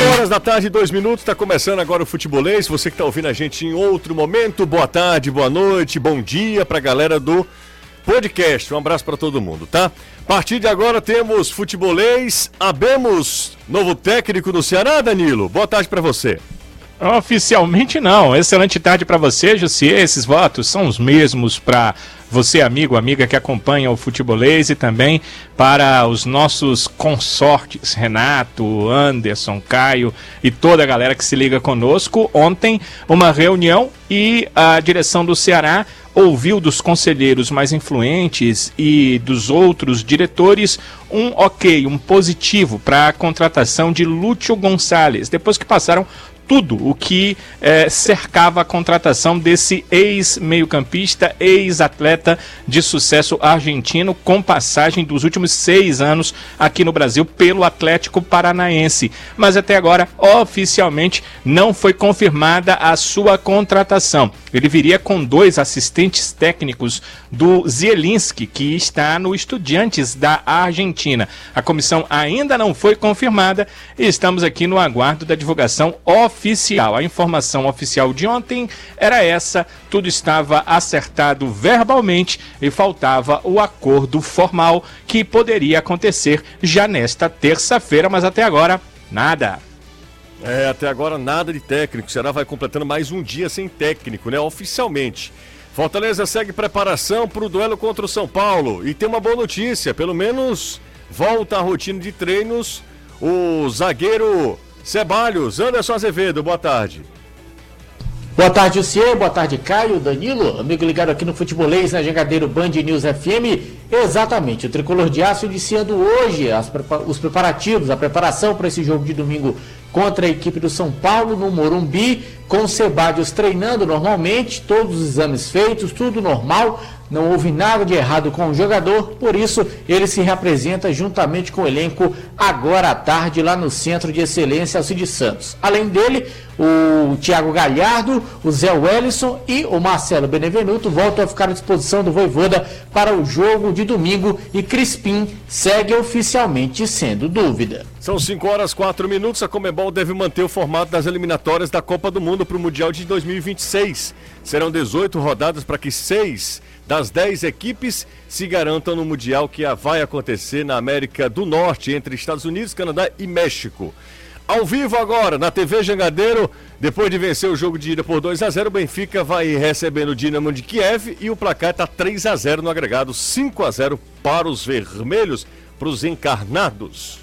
5 horas da tarde, dois minutos, está começando agora o Futebolês. Você que está ouvindo a gente em outro momento, boa tarde, boa noite, bom dia para a galera do podcast. Um abraço para todo mundo, tá? A partir de agora temos Futebolês, abemos novo técnico do Ceará, Danilo. Boa tarde para você. Oficialmente não. Excelente tarde para você, Jussier. Esses votos são os mesmos para você, amigo, amiga que acompanha o futebolês e também para os nossos consortes, Renato, Anderson, Caio e toda a galera que se liga conosco. Ontem, uma reunião e a direção do Ceará ouviu dos conselheiros mais influentes e dos outros diretores um ok, um positivo para a contratação de Lúcio Gonçalves, depois que passaram tudo o que é, cercava a contratação desse ex-meio-campista, ex-atleta de sucesso argentino, com passagem dos últimos seis anos aqui no Brasil pelo Atlético Paranaense. Mas até agora, oficialmente, não foi confirmada a sua contratação. Ele viria com dois assistentes técnicos do Zielinski, que está no Estudiantes da Argentina. A comissão ainda não foi confirmada e estamos aqui no aguardo da divulgação oficial. A informação oficial de ontem era essa: tudo estava acertado verbalmente e faltava o acordo formal que poderia acontecer já nesta terça-feira, mas até agora, nada. É, até agora nada de técnico. O Ceará vai completando mais um dia sem técnico, né? Oficialmente. Fortaleza segue preparação para o duelo contra o São Paulo. E tem uma boa notícia: pelo menos volta à rotina de treinos o zagueiro Ceballos, Anderson Azevedo, boa tarde. Boa tarde, Lucier. Boa tarde, Caio, Danilo. Amigo ligado aqui no Futebolês, na Jangadeiro Band News FM. Exatamente, o Tricolor de Aço iniciando hoje as, os preparativos, a preparação para esse jogo de domingo contra a equipe do São Paulo no Morumbi, com o Sebadios treinando normalmente, todos os exames feitos, tudo normal, não houve nada de errado com o jogador, por isso ele se representa juntamente com o elenco agora à tarde lá no Centro de Excelência Alcide Santos. Além dele, o Thiago Galhardo, o Zé Wellison e o Marcelo Benevenuto voltam a ficar à disposição do Voivoda para o jogo de domingo e Crispim segue oficialmente sendo dúvida. São 5 horas 4 minutos. A Comebol deve manter o formato das eliminatórias da Copa do Mundo para o Mundial de 2026. Serão 18 rodadas para que seis das 10 equipes se garantam no Mundial que vai acontecer na América do Norte, entre Estados Unidos, Canadá e México. Ao vivo agora, na TV Jangadeiro, depois de vencer o jogo de ida por 2 a 0 o Benfica vai recebendo o Dinamo de Kiev e o placar está 3 a 0 no agregado, 5 a 0 para os vermelhos, para os encarnados.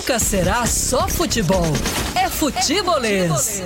Nunca será só futebol. É futebolês.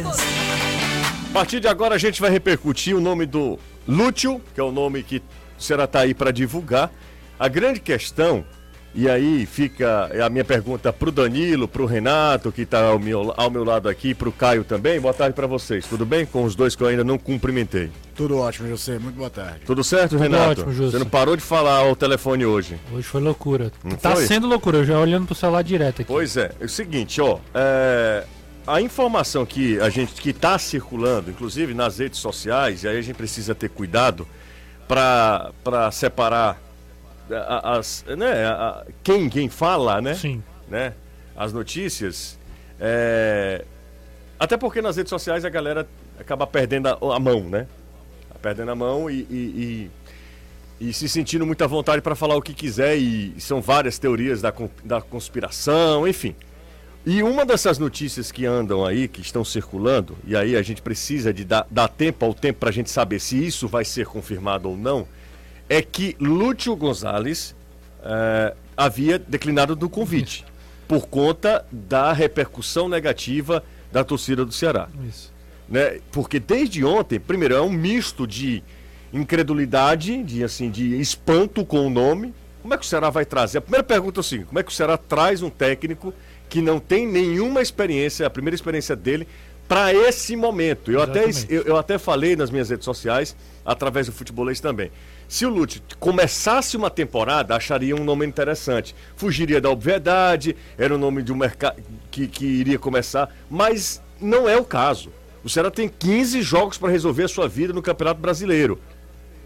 A partir de agora a gente vai repercutir o nome do Lúcio, que é o nome que será tá aí para divulgar. A grande questão, e aí fica a minha pergunta para o Danilo, para o Renato, que está ao meu, ao meu lado aqui, para o Caio também. Boa tarde para vocês, tudo bem? Com os dois que eu ainda não cumprimentei. Tudo ótimo, José. Muito boa tarde. Tudo certo, Tudo Renato? ótimo, José. Você não parou de falar ao telefone hoje. Hoje foi loucura. Não tá foi? sendo loucura, eu já olhando pro celular direto aqui. Pois é. É o seguinte, ó. É... A informação que a gente que está circulando, inclusive nas redes sociais, e aí a gente precisa ter cuidado para separar as, né, a, quem, quem fala, né? Sim. Né, as notícias. É, até porque nas redes sociais a galera acaba perdendo a, a mão, né? Perdendo a mão e, e, e, e se sentindo muita vontade para falar o que quiser. E são várias teorias da, da conspiração, enfim. E uma dessas notícias que andam aí, que estão circulando, e aí a gente precisa de dar, dar tempo ao tempo para a gente saber se isso vai ser confirmado ou não é que Lúcio Gonzalez é, havia declinado do convite por conta da repercussão negativa da torcida do Ceará. Isso. Né? Porque desde ontem, primeiro, é um misto de incredulidade, de assim, de espanto com o nome. Como é que o Ceará vai trazer? A primeira pergunta é seguinte: como é que o Ceará traz um técnico que não tem nenhuma experiência, a primeira experiência dele, para esse momento? Eu até, eu, eu até falei nas minhas redes sociais, através do futebolês também. Se o Lute começasse uma temporada, acharia um nome interessante. Fugiria da obviedade, era o nome de um mercado que, que iria começar, mas não é o caso. O Ceará tem 15 jogos para resolver a sua vida no Campeonato Brasileiro.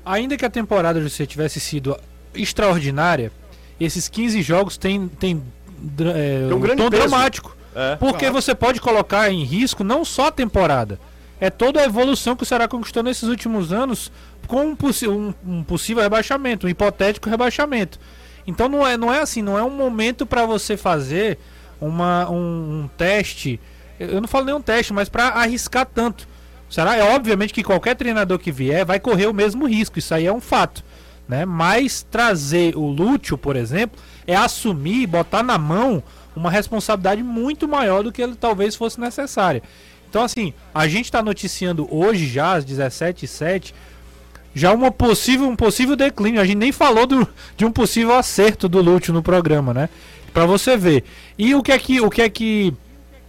Ainda que a temporada de você tivesse sido extraordinária, esses 15 jogos têm tem, é, um grande tom peso. dramático. É. Porque você pode colocar em risco não só a temporada, é toda a evolução que o Ceará conquistou nesses últimos anos com um, um- um possível rebaixamento, um hipotético rebaixamento. Então não é, não é assim, não é um momento para você fazer uma, um, um teste. Eu não falo nem um teste, mas para arriscar tanto. O Ceará é obviamente que qualquer treinador que vier vai correr o mesmo risco, isso aí é um fato. Né? Mas trazer o Lúcio, por exemplo, é assumir, botar na mão uma responsabilidade muito maior do que ele talvez fosse necessária. Então, assim, a gente está noticiando hoje já, às 17h07, já uma possível, um possível declínio. A gente nem falou do, de um possível acerto do Lúcio no programa, né? Pra você ver. E o que é que, o que, é que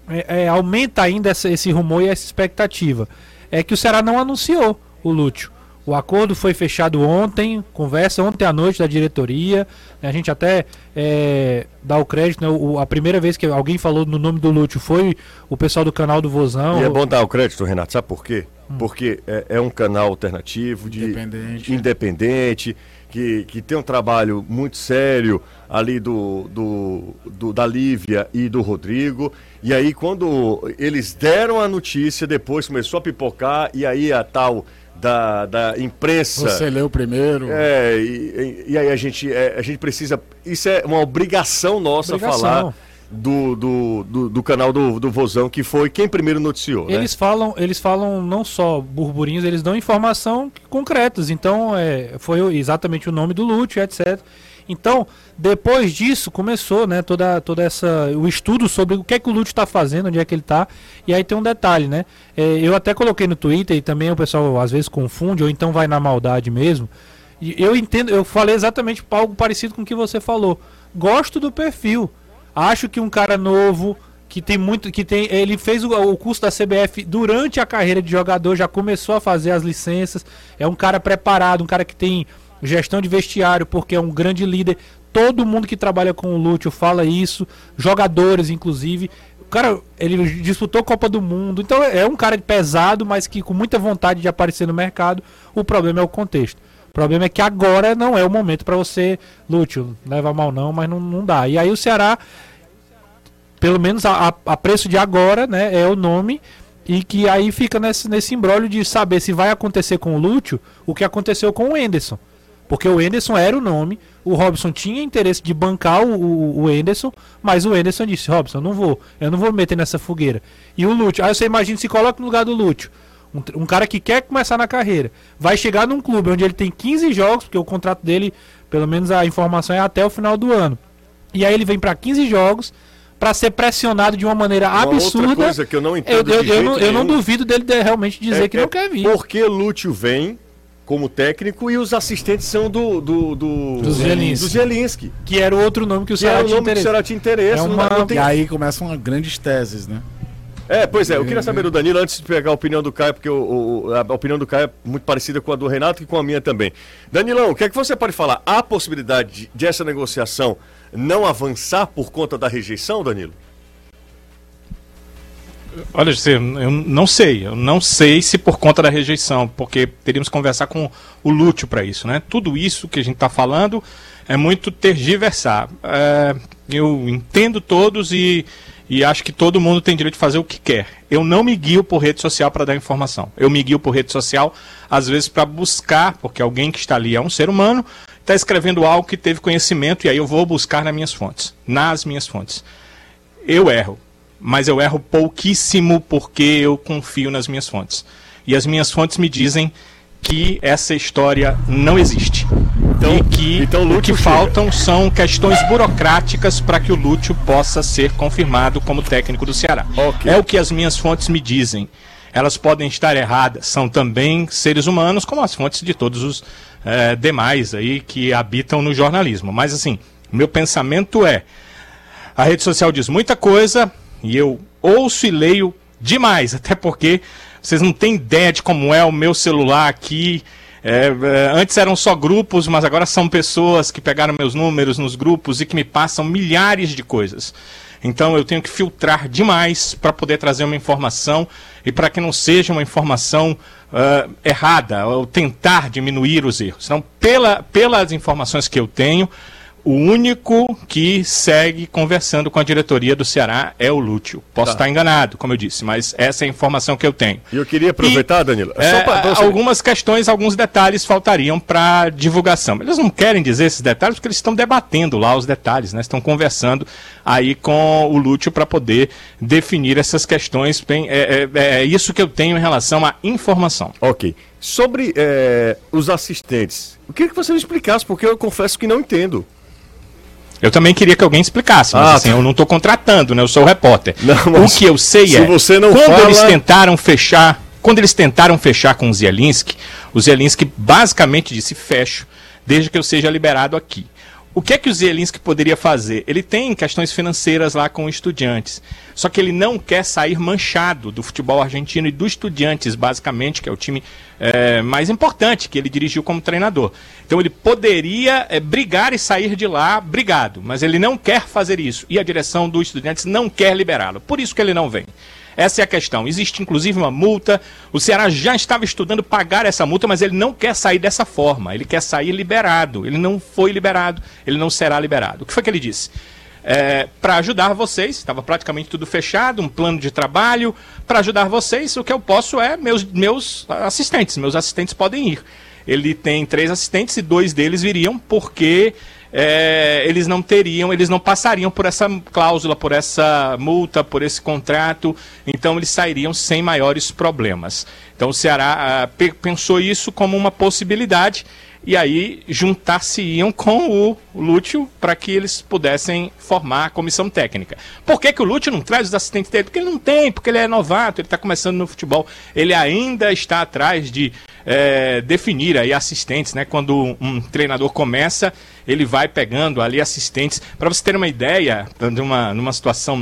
é, é, aumenta ainda essa- esse rumor e essa expectativa? É que o Ceará não anunciou o Lúcio. O acordo foi fechado ontem, conversa ontem à noite da diretoria. né? A gente até é, dá o crédito, né? O- a primeira vez que alguém falou no nome do Lúcio foi o pessoal do canal do Vozão. E é bom dar o crédito, Renato, sabe por quê? Hum. Porque é, é um canal alternativo, de Independente. independente, que, que tem um trabalho muito sério ali do, do, do- da Lívia e do Rodrigo. E aí, quando eles deram a notícia, depois começou a pipocar, e aí a tal da, da imprensa. Você leu primeiro. É, e, e- e aí a gente, é, a gente precisa. Isso é uma obrigação nossa Obrigação. falar do, do, do, do canal do, do Vozão, que foi quem primeiro noticiou. né? Eles falam, eles falam não só burburinhos, eles dão informação concretas. Então, é, foi exatamente o nome do Lúcio, etc. Então, depois disso começou, né, toda toda essa o estudo sobre o que é que o Lúcio está fazendo, onde é que ele está. E aí tem um detalhe, né? É, eu até coloquei no Twitter e também o pessoal às vezes confunde ou então vai na maldade mesmo. Eu entendo, eu falei exatamente algo parecido com o que você falou. Gosto do perfil. Acho que um cara novo, que tem muito. que tem Ele fez o, o curso da CBF durante a carreira de jogador, já começou a fazer as licenças. É um cara preparado, um cara que tem gestão de vestiário, porque é um grande líder. Todo mundo que trabalha com o Lúcio fala isso, jogadores, inclusive. O cara, ele disputou Copa do Mundo, então é um cara pesado, mas que com muita vontade de aparecer no mercado. O problema é o contexto. O problema é que agora não é o momento para você, Lúcio, leva mal não, mas não, não dá. E aí o Ceará, pelo menos a, a- a preço de agora, né, é o nome e que aí fica nesse, nesse embrólio de saber se vai acontecer com o Lúcio o que aconteceu com o Enderson. Porque o Enderson era o nome, o Robson tinha interesse de bancar o, o, o Enderson, mas o Enderson disse, Robson, eu não vou, eu não vou me meter nessa fogueira. E o Lúcio, aí você imagina, se coloca no lugar do Lúcio, um, um cara que quer começar na carreira, vai chegar num clube onde ele tem 15 jogos, porque o contrato dele, pelo menos a informação é até o final do ano. E aí ele vem pra 15 jogos para ser pressionado de uma maneira Uma absurda. outra coisa que eu não eu, entendo eu, eu jeito não, eu não duvido dele de- realmente dizer é- que não é quer vir. Por que Lúcio vem como técnico e os assistentes são do. do, do Do Zielinski. do Zielinski. Que era o outro nome que o Ceará o tinha nome que o interesse. Interesse. É não- uma- não tem- E aí começam grandes teses, né? É, pois é, eu queria saber do Danilo, antes de pegar a opinião do Caio, porque o- o- a opinião do Caio é muito parecida com a do Renato e com a minha também. Danilão, o que é que você pode falar? Há possibilidade de, de essa negociação não avançar por conta da rejeição, Danilo? Olha, eu não sei. Eu não sei se por conta da rejeição, porque teríamos que conversar com o Lúcio para isso, né? Tudo isso que a gente está falando é muito tergiversar. É, eu entendo todos e, e acho que todo mundo tem direito de fazer o que quer. Eu não me guio por rede social para dar informação. Eu me guio por rede social, às vezes, para buscar, porque alguém que está ali é um ser humano, está escrevendo algo que teve conhecimento, e aí eu vou buscar nas minhas fontes. Nas minhas fontes. Eu erro, mas eu erro pouquíssimo porque eu confio nas minhas fontes. E as minhas fontes me dizem que essa história não existe. Então- e que então o que faltam são questões burocráticas para que o Lúcio possa ser confirmado como técnico do Ceará. Ok. É o que as minhas fontes me dizem. Elas podem estar erradas, são também seres humanos, como as fontes de todos os eh, demais aí que habitam no jornalismo. Mas assim, meu pensamento é: a rede social diz muita coisa e eu ouço e leio demais, até porque vocês não têm ideia de como é o meu celular aqui. É, é, antes eram só grupos, mas agora são pessoas que pegaram meus números nos grupos e que me passam milhares de coisas. Então eu tenho que filtrar demais para poder trazer uma informação e para que não seja uma informação ah, errada, ou tentar diminuir os erros. Então, pela, pelas informações que eu tenho, O único que segue conversando com a diretoria do Ceará é o Lúcio. Posso Tá. estar enganado, como eu disse, mas essa é a informação que eu tenho. E eu queria aproveitar, Danilo. É, pra- algumas questões, alguns detalhes faltariam para divulgação. Eles não querem dizer esses detalhes porque eles estão debatendo lá os detalhes, né? Estão conversando aí com o Lúcio para poder definir essas questões. Bem, é, é- é isso que eu tenho em relação à informação. Ok. Sobre é, os assistentes, eu queria que você me explicasse, porque eu confesso que não entendo. Eu também queria que alguém explicasse, mas Ah, assim, tá. eu não estou contratando, né? Eu sou o repórter. Não, o que eu sei se é, você não quando fala- eles tentaram fechar, quando eles tentaram fechar com o Zielinski, o Zielinski basicamente disse fecho, desde que eu seja liberado aqui. O que é que o Zielinski poderia fazer? Ele tem questões financeiras lá com estudiantes. Só que ele não quer sair manchado do futebol argentino e do Estudiantes, basicamente, que é o time eh, mais importante que ele dirigiu como treinador. Então ele poderia eh, brigar e sair de lá brigado, mas ele não quer fazer isso. E a direção do Estudiantes não quer liberá-lo. Por isso que ele não vem. Essa é a questão. Existe inclusive uma multa. O Ceará já estava estudando pagar essa multa, mas ele não quer sair dessa forma. Ele quer sair liberado. Ele não foi liberado. Ele não será liberado. O que foi que ele disse? para ajudar vocês, estava praticamente tudo fechado, um plano de trabalho. Para ajudar vocês, o que eu posso é meus, meus assistentes. Meus assistentes podem ir. Ele tem três assistentes e dois deles viriam porque é, eles não teriam, eles não passariam por essa cláusula, por essa multa, por esse contrato, então eles sairiam sem maiores problemas. Então o Ceará ah, pe- pensou isso como uma possibilidade e aí juntar-se-iam com o Lúcio para que eles pudessem formar a comissão técnica. Por que, que o Lúcio não traz os assistentes dele? Porque ele não tem, porque ele é novato, ele está começando no futebol. Ele ainda está atrás de eh, definir aí assistentes, né? Quando um, treinador começa, ele vai pegando ali assistentes. Para você ter uma ideia, de uma, numa situação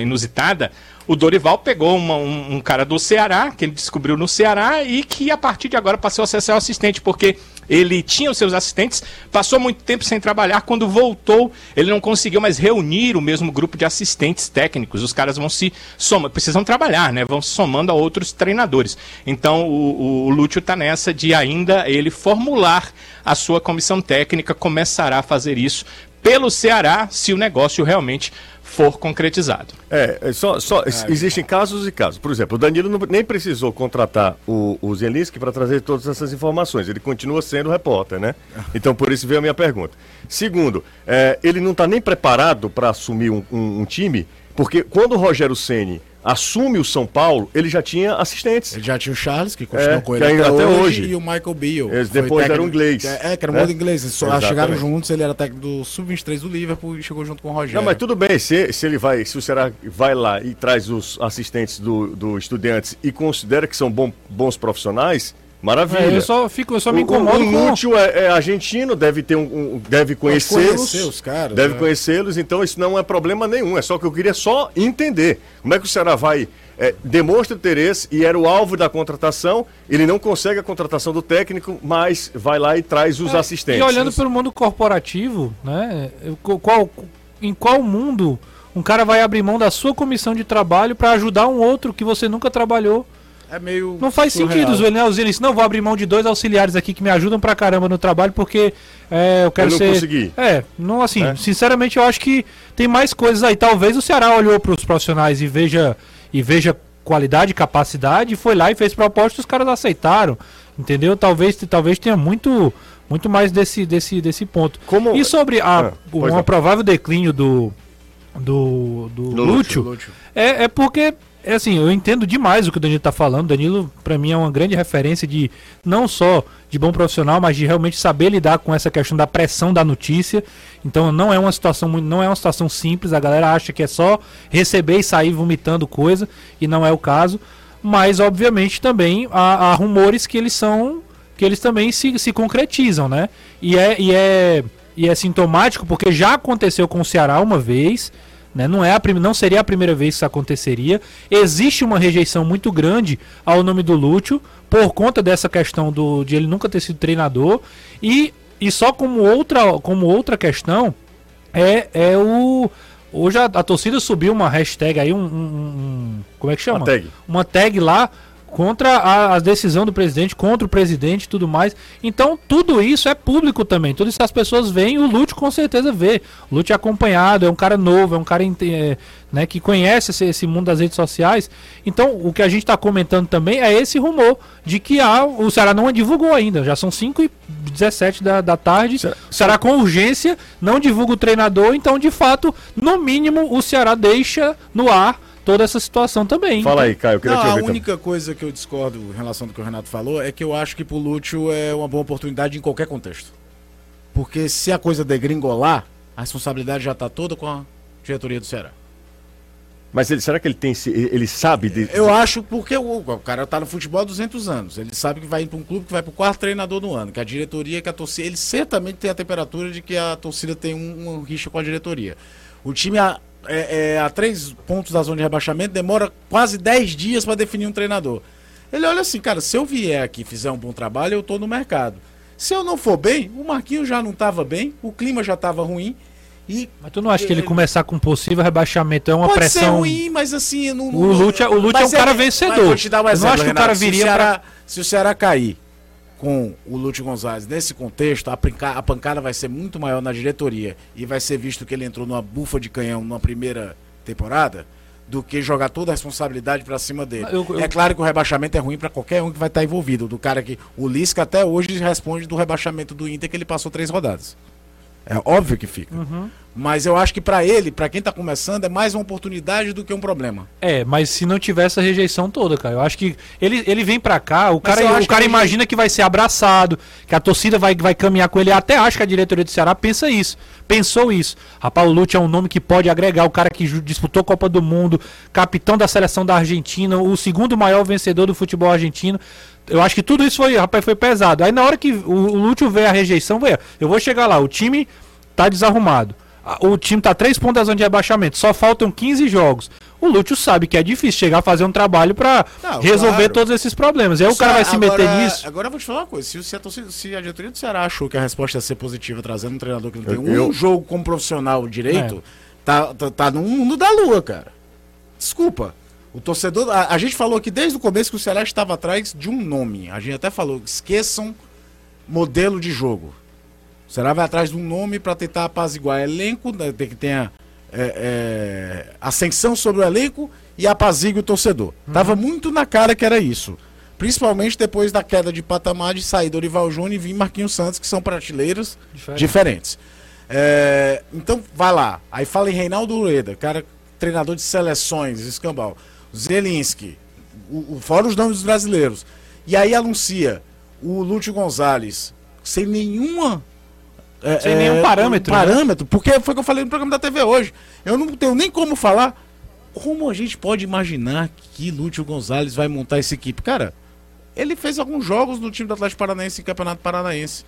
inusitada, o Dorival pegou uma- um, um cara do Ceará, que ele descobriu no Ceará, e que a partir de agora passou a ser seu assistente, porque ele tinha os seus assistentes, passou muito tempo sem trabalhar, quando voltou, ele não conseguiu mais reunir o mesmo grupo de assistentes técnicos. Os caras vão se somando, precisam trabalhar, né? Vão se somando a outros treinadores. Então o, o Lúcio está nessa de ainda ele formular a sua comissão técnica, começará a fazer isso pelo Ceará, se o negócio realmente for concretizado. É, é só, só existem casos e casos. Por exemplo, o Danilo não- nem precisou contratar o, o Zelinski para trazer todas essas informações. Ele continua sendo repórter, né? Então, por isso veio a minha pergunta. Segundo, é, ele não está nem preparado para assumir um, um- um time, porque quando o Rogério Ceni assume o São Paulo, ele já tinha assistentes. Ele já tinha o Charles, que continuou É, com ele até, até hoje, hoje. e o Michael Beale. Eles depois eram técnico- inglês, É, que era né? muito inglês. Eles só Exatamente. chegaram juntos, ele era técnico do Sub-23 do Liverpool e chegou junto com o Rogério. Não, mas tudo bem, se, se ele vai, se o Ceará vai lá e traz os assistentes do, do estudiantes e considera que são bom- bons profissionais, maravilha. É, eu só fico, eu só me O- incomodo o, com. Lúcio é, é argentino, deve ter um, um- deve conhecê-los. conhecer os caras, Deve é. conhecê-los, então isso não é problema nenhum. É só que eu queria só entender. Como é que o Ceará vai. é, demonstra interesse e era o alvo da contratação. Ele não consegue a contratação do técnico, mas vai lá e traz os assistentes. É, E olhando pelo mundo corporativo, né? Qual, em qual mundo um cara vai abrir mão da sua comissão de trabalho para ajudar um outro que você nunca trabalhou? É meio. Não faz surreal. sentido, os? Os eles não vou abrir mão de dois auxiliares aqui que me ajudam pra caramba no trabalho porque é, eu quero Eu não ser. consegui. É, não assim, É. sinceramente eu acho que tem mais coisas aí. Talvez o Ceará olhou pros profissionais e veja e veja qualidade, capacidade, e foi lá e fez proposta e os caras aceitaram. Entendeu? Talvez talvez tenha muito muito mais desse desse desse ponto. Como- E sobre a, Ah, o pois um provável declínio do do, do, Do Lúcio, Lúcio. é, é porque, é assim, eu entendo demais o que o Danilo tá falando. Danilo, pra mim, é uma grande referência de não só de bom profissional, mas de realmente saber lidar com essa questão da pressão da notícia. Então não é uma situação não é uma situação simples. A galera acha que é só receber e sair vomitando coisa, e não é o caso. Mas, obviamente, também há, há rumores que eles são. que eles também se, se concretizam, né? E é, e, é, e é sintomático porque já aconteceu com o Ceará uma vez. Né? Não, é a não seria a primeira vez que isso aconteceria. Existe uma rejeição muito grande ao nome do Lúcio por conta dessa questão do, de ele nunca ter sido treinador. E, e só como outra, como outra questão é, é o. Hoje a, a torcida subiu uma hashtag aí, um, um- um- Como é que chama? Uma tag. Uma tag lá contra a, a decisão do presidente, contra o presidente e tudo mais. Então, tudo isso é público também. Tudo isso as pessoas veem, o Lute com certeza vê. O Lute é acompanhado, é um cara novo, é um cara é, né, que conhece esse, esse mundo das redes sociais. Então, o que a gente está comentando também é esse rumor de que ah, o Ceará não divulgou ainda. Já são 5 e 17 da, da tarde. Será- O Ceará com urgência não divulga o treinador. Então, de fato, no mínimo, o Ceará deixa no ar toda essa situação também. Fala aí, Caio, eu queria Não, te a ouvir também. única coisa que eu discordo em relação ao que o Renato falou é que eu acho que pro Lúcio é uma boa oportunidade em qualquer contexto. Porque se a coisa degringolar, a responsabilidade já tá toda com a diretoria do Ceará. Mas ele, será que ele tem esse- ele sabe de, Eu acho porque o, o cara tá no futebol há 200 anos. Ele sabe que vai ir para um clube que vai pro quarto treinador do ano, que a diretoria, que a torcida, ele certamente tem a temperatura de que a torcida tem um, um rixa com a diretoria. O time a, é, é, a três pontos da zona de rebaixamento demora quase 10 dias para definir um treinador. Ele olha assim, cara, se eu vier aqui e fizer um bom trabalho, eu tô no mercado. Se eu não for bem, o Marquinhos já não tava bem, o clima já tava ruim e Mas tu não acha que ele começar com possível rebaixamento é uma Pode ser pressão. ruim, mas assim, não, O Lute é- o Lute é um cara vencedor. mas vou te dar um Eu não exemplo, acho que o cara Se o viria Ceará- Se o Ceará cair com o Lute Gonzalez nesse contexto, a, panca- a pancada vai ser muito maior na diretoria e vai ser visto que ele entrou numa bufa de canhão na primeira temporada do que jogar toda a responsabilidade pra cima dele. Eu- eu- É claro que o rebaixamento é ruim pra qualquer um que vai estar envolvido. Do cara que o Lisca até hoje responde do rebaixamento do Inter que ele passou três rodadas. É óbvio que fica. Uhum. Mas eu acho que pra ele, pra quem tá começando, é mais uma oportunidade do que um problema. É, mas se não tiver essa rejeição toda, cara, eu acho que ele, ele vem pra cá, o cara, eu acho o cara que imagina que vai ser abraçado, que a torcida vai, vai caminhar com ele. Até acho que a diretoria do Ceará pensa isso, pensou isso. Rapaz, o Lute é um nome que pode agregar o cara que disputou a Copa do Mundo, capitão da seleção da Argentina, o segundo maior vencedor do futebol argentino. Eu acho que tudo isso foi, rapaz, foi pesado. Aí na hora que o, o Lúcio vê a rejeição, vê, eu vou chegar lá, o time tá desarrumado. O time tá três pontos da zona de rebaixamento, só faltam 15 jogos. O Lúcio sabe que é difícil chegar a fazer um trabalho pra Não, resolver claro. todos esses problemas. Aí o cara vai se meter Agora- nisso. Agora eu vou te falar uma coisa: se, o- se a, torcida- se a diretoria do Ceará achou que a resposta ia ser positiva, trazendo um treinador que não tem Eu- um eu- jogo como profissional direito, É. tá, tá, tá no mundo da lua, cara. Desculpa. O torcedor. A, a gente falou aqui desde o começo que o Ceará estava atrás de um nome. A gente até falou: esqueçam modelo de jogo. O Ceará vai atrás de um nome para tentar apaziguar elenco, né, tem que tenha é, é, ascensão sobre o elenco e apazigue o torcedor. Tava muito na cara que era isso. Principalmente depois da queda de patamar de sair Dorival Júnior e vir Marquinhos Santos, que são prateleiras Diferente. diferentes. É, então, vai lá. Aí fala em Reinaldo Ureda, cara, treinador de seleções, escambau. Zelinski, o, o, fora os nomes dos brasileiros. E aí anuncia o Lúcio Gonzalez, sem nenhuma. É, Sem nenhum parâmetro, né? parâmetro, porque foi o que eu falei no programa da TV hoje. Eu não tenho nem como falar. Como a gente pode imaginar que Lúcio Gonzalez vai montar essa equipe? Cara, ele fez alguns jogos no time do Atlético Paranaense em Campeonato Paranaense.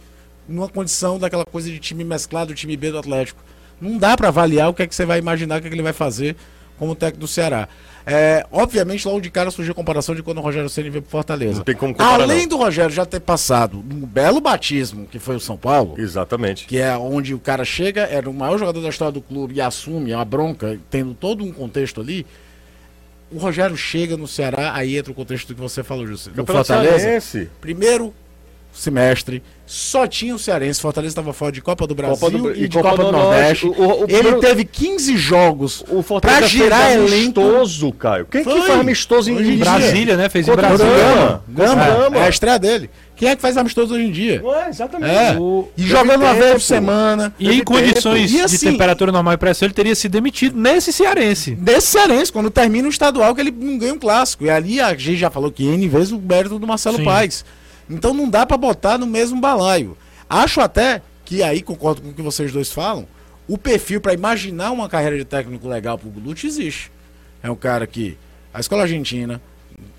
Numa condição daquela coisa de time mesclado, time B do Atlético. Não dá pra avaliar o que é que você vai imaginar o que, é que ele vai fazer como técnico do Ceará. É, obviamente, logo de cara surgiu a comparação de quando o Rogério Ceni veio pro Fortaleza. Não tem como comparar, Além não. do Rogério já ter passado um belo batismo, que foi o São Paulo, Exatamente. que é onde o cara chega, era o maior jogador da história do clube e assume a bronca, tendo todo um contexto ali. O Rogério chega no Ceará, aí entra o contexto do que você falou, José. No Fortaleza, Cearense. primeiro semestre, só tinha o Cearense. Fortaleza estava fora de Copa do Brasil Copa do- e, e de Copa Copa, do do Nordeste. Norte. O- o- o Ele teve 15 jogos pra girar fez elenco. amistoso, Caio. Quem que Foi. faz amistoso em Hoje em. Brasília, né? Fez em Contra o Brasília. Gama. Gama, Gama. é a estreia dele. Quem é que faz amistoso hoje em dia? Ué, exatamente. É. O- E jogando uma vez por semana. E em condições. E de assim- temperatura normal e pressão, ele teria sido demitido nesse cearense. Desse Cearense, quando termina o estadual, que ele não ganha um clássico. E ali a gente já falou que N vezes o mérito do Marcelo Sim. Paes. Então não dá pra botar no mesmo balaio. Acho até que aí concordo com o que vocês dois falam. O perfil pra imaginar uma carreira de técnico legal pro Lute existe. É um cara que a escola argentina,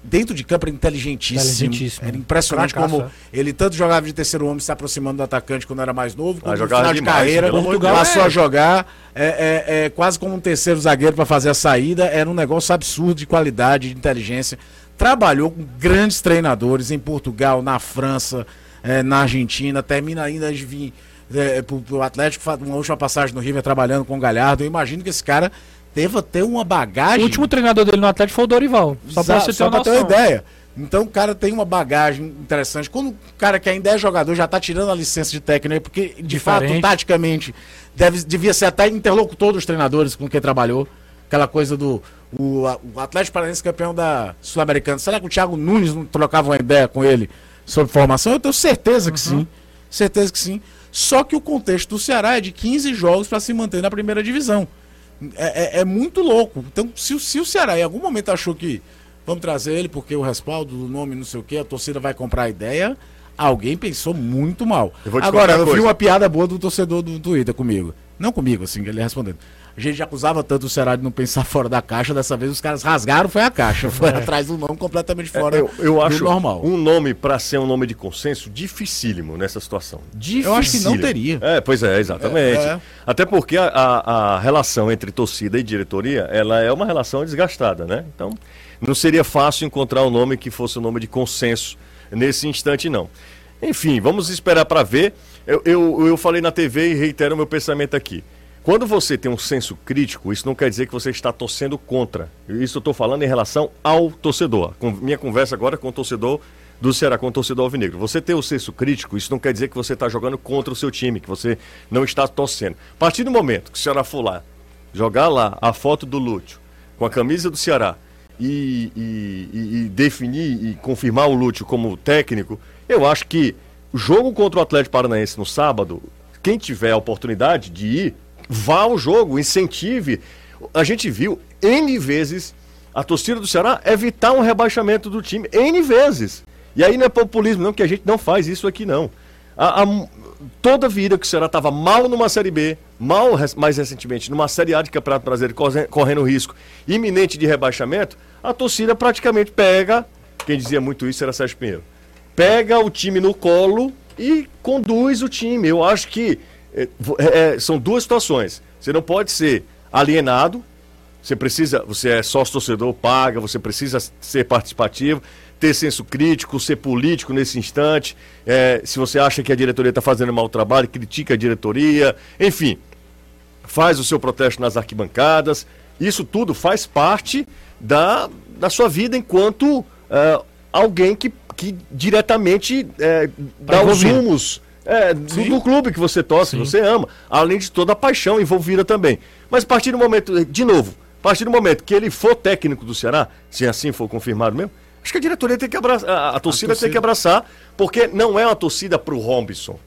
dentro de campo, era inteligentíssimo. Inteligentíssimo. Era impressionante como ele tanto jogava de terceiro homem se aproximando do atacante quando era mais novo, quando no jogava final de demais, carreira de Deus. passou É. a jogar é, é, é, quase como um terceiro zagueiro para fazer a saída. Era um negócio absurdo de qualidade, de inteligência. Trabalhou com grandes treinadores em Portugal, na França, é, na Argentina. Termina ainda de vir é, pro, pro Atlético, faz uma última passagem no River trabalhando com o Galhardo. Eu imagino que esse cara deva ter uma bagagem. O último treinador dele no Atlético foi o Dorival. Só Exato, você ter uma pra ter uma ideia. Então o cara tem uma bagagem interessante. Quando o cara que ainda é jogador já tá tirando a licença de técnico, aí, porque de Diferente. fato, taticamente, deve, devia ser até interlocutor dos treinadores com quem trabalhou. Aquela coisa do o, o Atlético Paranaense campeão da Sul-Americana. Será que o Thiago Nunes não trocava uma ideia com ele sobre formação? Eu tenho certeza que sim. Certeza que sim. Só que o contexto do Ceará é de 15 jogos para se manter na primeira divisão. É, é- é muito louco. Então, se, o- se o Ceará em algum momento achou que vamos trazer ele porque o respaldo do nome, não sei o que, a torcida vai comprar a ideia, alguém pensou muito mal. Eu Agora, eu vi uma piada boa do torcedor do Twitter comigo. Não comigo, assim, ele respondendo. A gente já acusava tanto o Ceará de não pensar fora da caixa, dessa vez os caras rasgaram, foi a caixa. Foi atrás do nome completamente fora É. eu, eu do acho normal. um nome para ser um nome de consenso dificílimo nessa situação. Eu acho que não Dificílimo. teria. É, pois é, exatamente. É, é. Até porque a, a- a relação entre torcida e diretoria, ela é uma relação desgastada, né? Então, não seria fácil encontrar um nome que fosse um nome de consenso nesse instante, não. Enfim, vamos esperar para ver. Eu, eu, eu falei na TV e reitero o meu pensamento aqui. Quando você tem um senso crítico, isso não quer dizer que você está torcendo contra. Isso eu estou falando em relação ao torcedor. Com, minha conversa agora com o torcedor do Ceará, com o torcedor alvinegro. Você ter o senso crítico, isso não quer dizer que você está jogando contra o seu time, que você não está torcendo. A partir do momento que o Ceará for lá, jogar lá a foto do Lúcio com a camisa do Ceará e, e- e- e definir e confirmar o Lúcio como técnico, eu acho que o jogo contra o Atlético Paranaense no sábado, quem tiver a oportunidade de ir, vá ao jogo, incentive. A gente viu N vezes a torcida do Ceará evitar um rebaixamento do time, N vezes. E aí não é populismo, não, que a gente não faz isso aqui, não. A- a- toda a vida que o Ceará estava mal numa Série B, mal mais recentemente numa Série A de Campeonato Brasileiro, corre- correndo risco iminente de rebaixamento, a torcida praticamente pega, quem dizia muito isso era Sérgio Pinheiro, pega o time no colo e conduz o time. Eu acho que vo- eh, eh, são duas situações. Você não pode ser alienado, você precisa, você é sócio torcedor, paga, você precisa ser participativo, ter senso crítico, ser político nesse instante. É, se você acha que a diretoria está fazendo mau trabalho, critica a diretoria, enfim, faz o seu protesto nas arquibancadas. Isso tudo faz parte da, da sua vida enquanto é, alguém que, que diretamente é, dá os rumos é, do, do clube que você torce, você ama, além de toda a paixão envolvida também. Mas a partir do momento, de novo, a partir do momento que ele for técnico do Ceará, se assim for confirmado mesmo, acho que a diretoria tem que abraçar, a, a torcida tem torcida. que abraçar, porque não é uma torcida pro Robinson.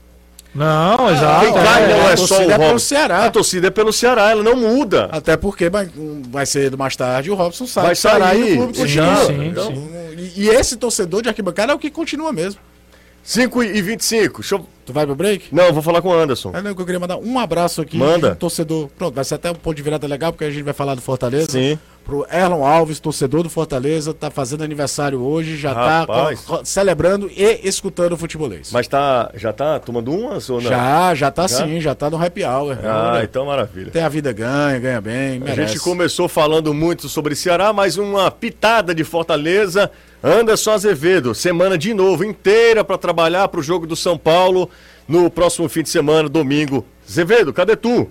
Não, exato. Quem vai não a é só torcida o é pelo. Ceará. A torcida é pelo Ceará, ela não muda. Até porque vai, vai ser mais tarde o Robson sai Vai do sair, e o clube sim, sim, Então, sim. E esse torcedor de arquibancada é o que continua mesmo. 5 e 25. Deixa eu... Tu vai pro break? Não, eu vou falar com o Anderson. É, não, que eu queria mandar um abraço aqui Manda. um torcedor. Pronto, vai ser até um ponto de virada legal, porque a gente vai falar do Fortaleza. Sim. Pro Erlon Alves, torcedor do Fortaleza, tá fazendo aniversário hoje, já Rapaz. tá co- co- celebrando e escutando o futebolês. Mas tá, já tá tomando umas ou não? Já, já tá Já? sim, já tá no happy hour. Ah, então maravilha. Tem a vida ganha, ganha bem, A merece. gente começou falando muito sobre Ceará, mas uma pitada de Fortaleza. Anderson Azevedo, semana de novo inteira para trabalhar para o jogo do São Paulo no próximo fim de semana, domingo. Azevedo, cadê tu?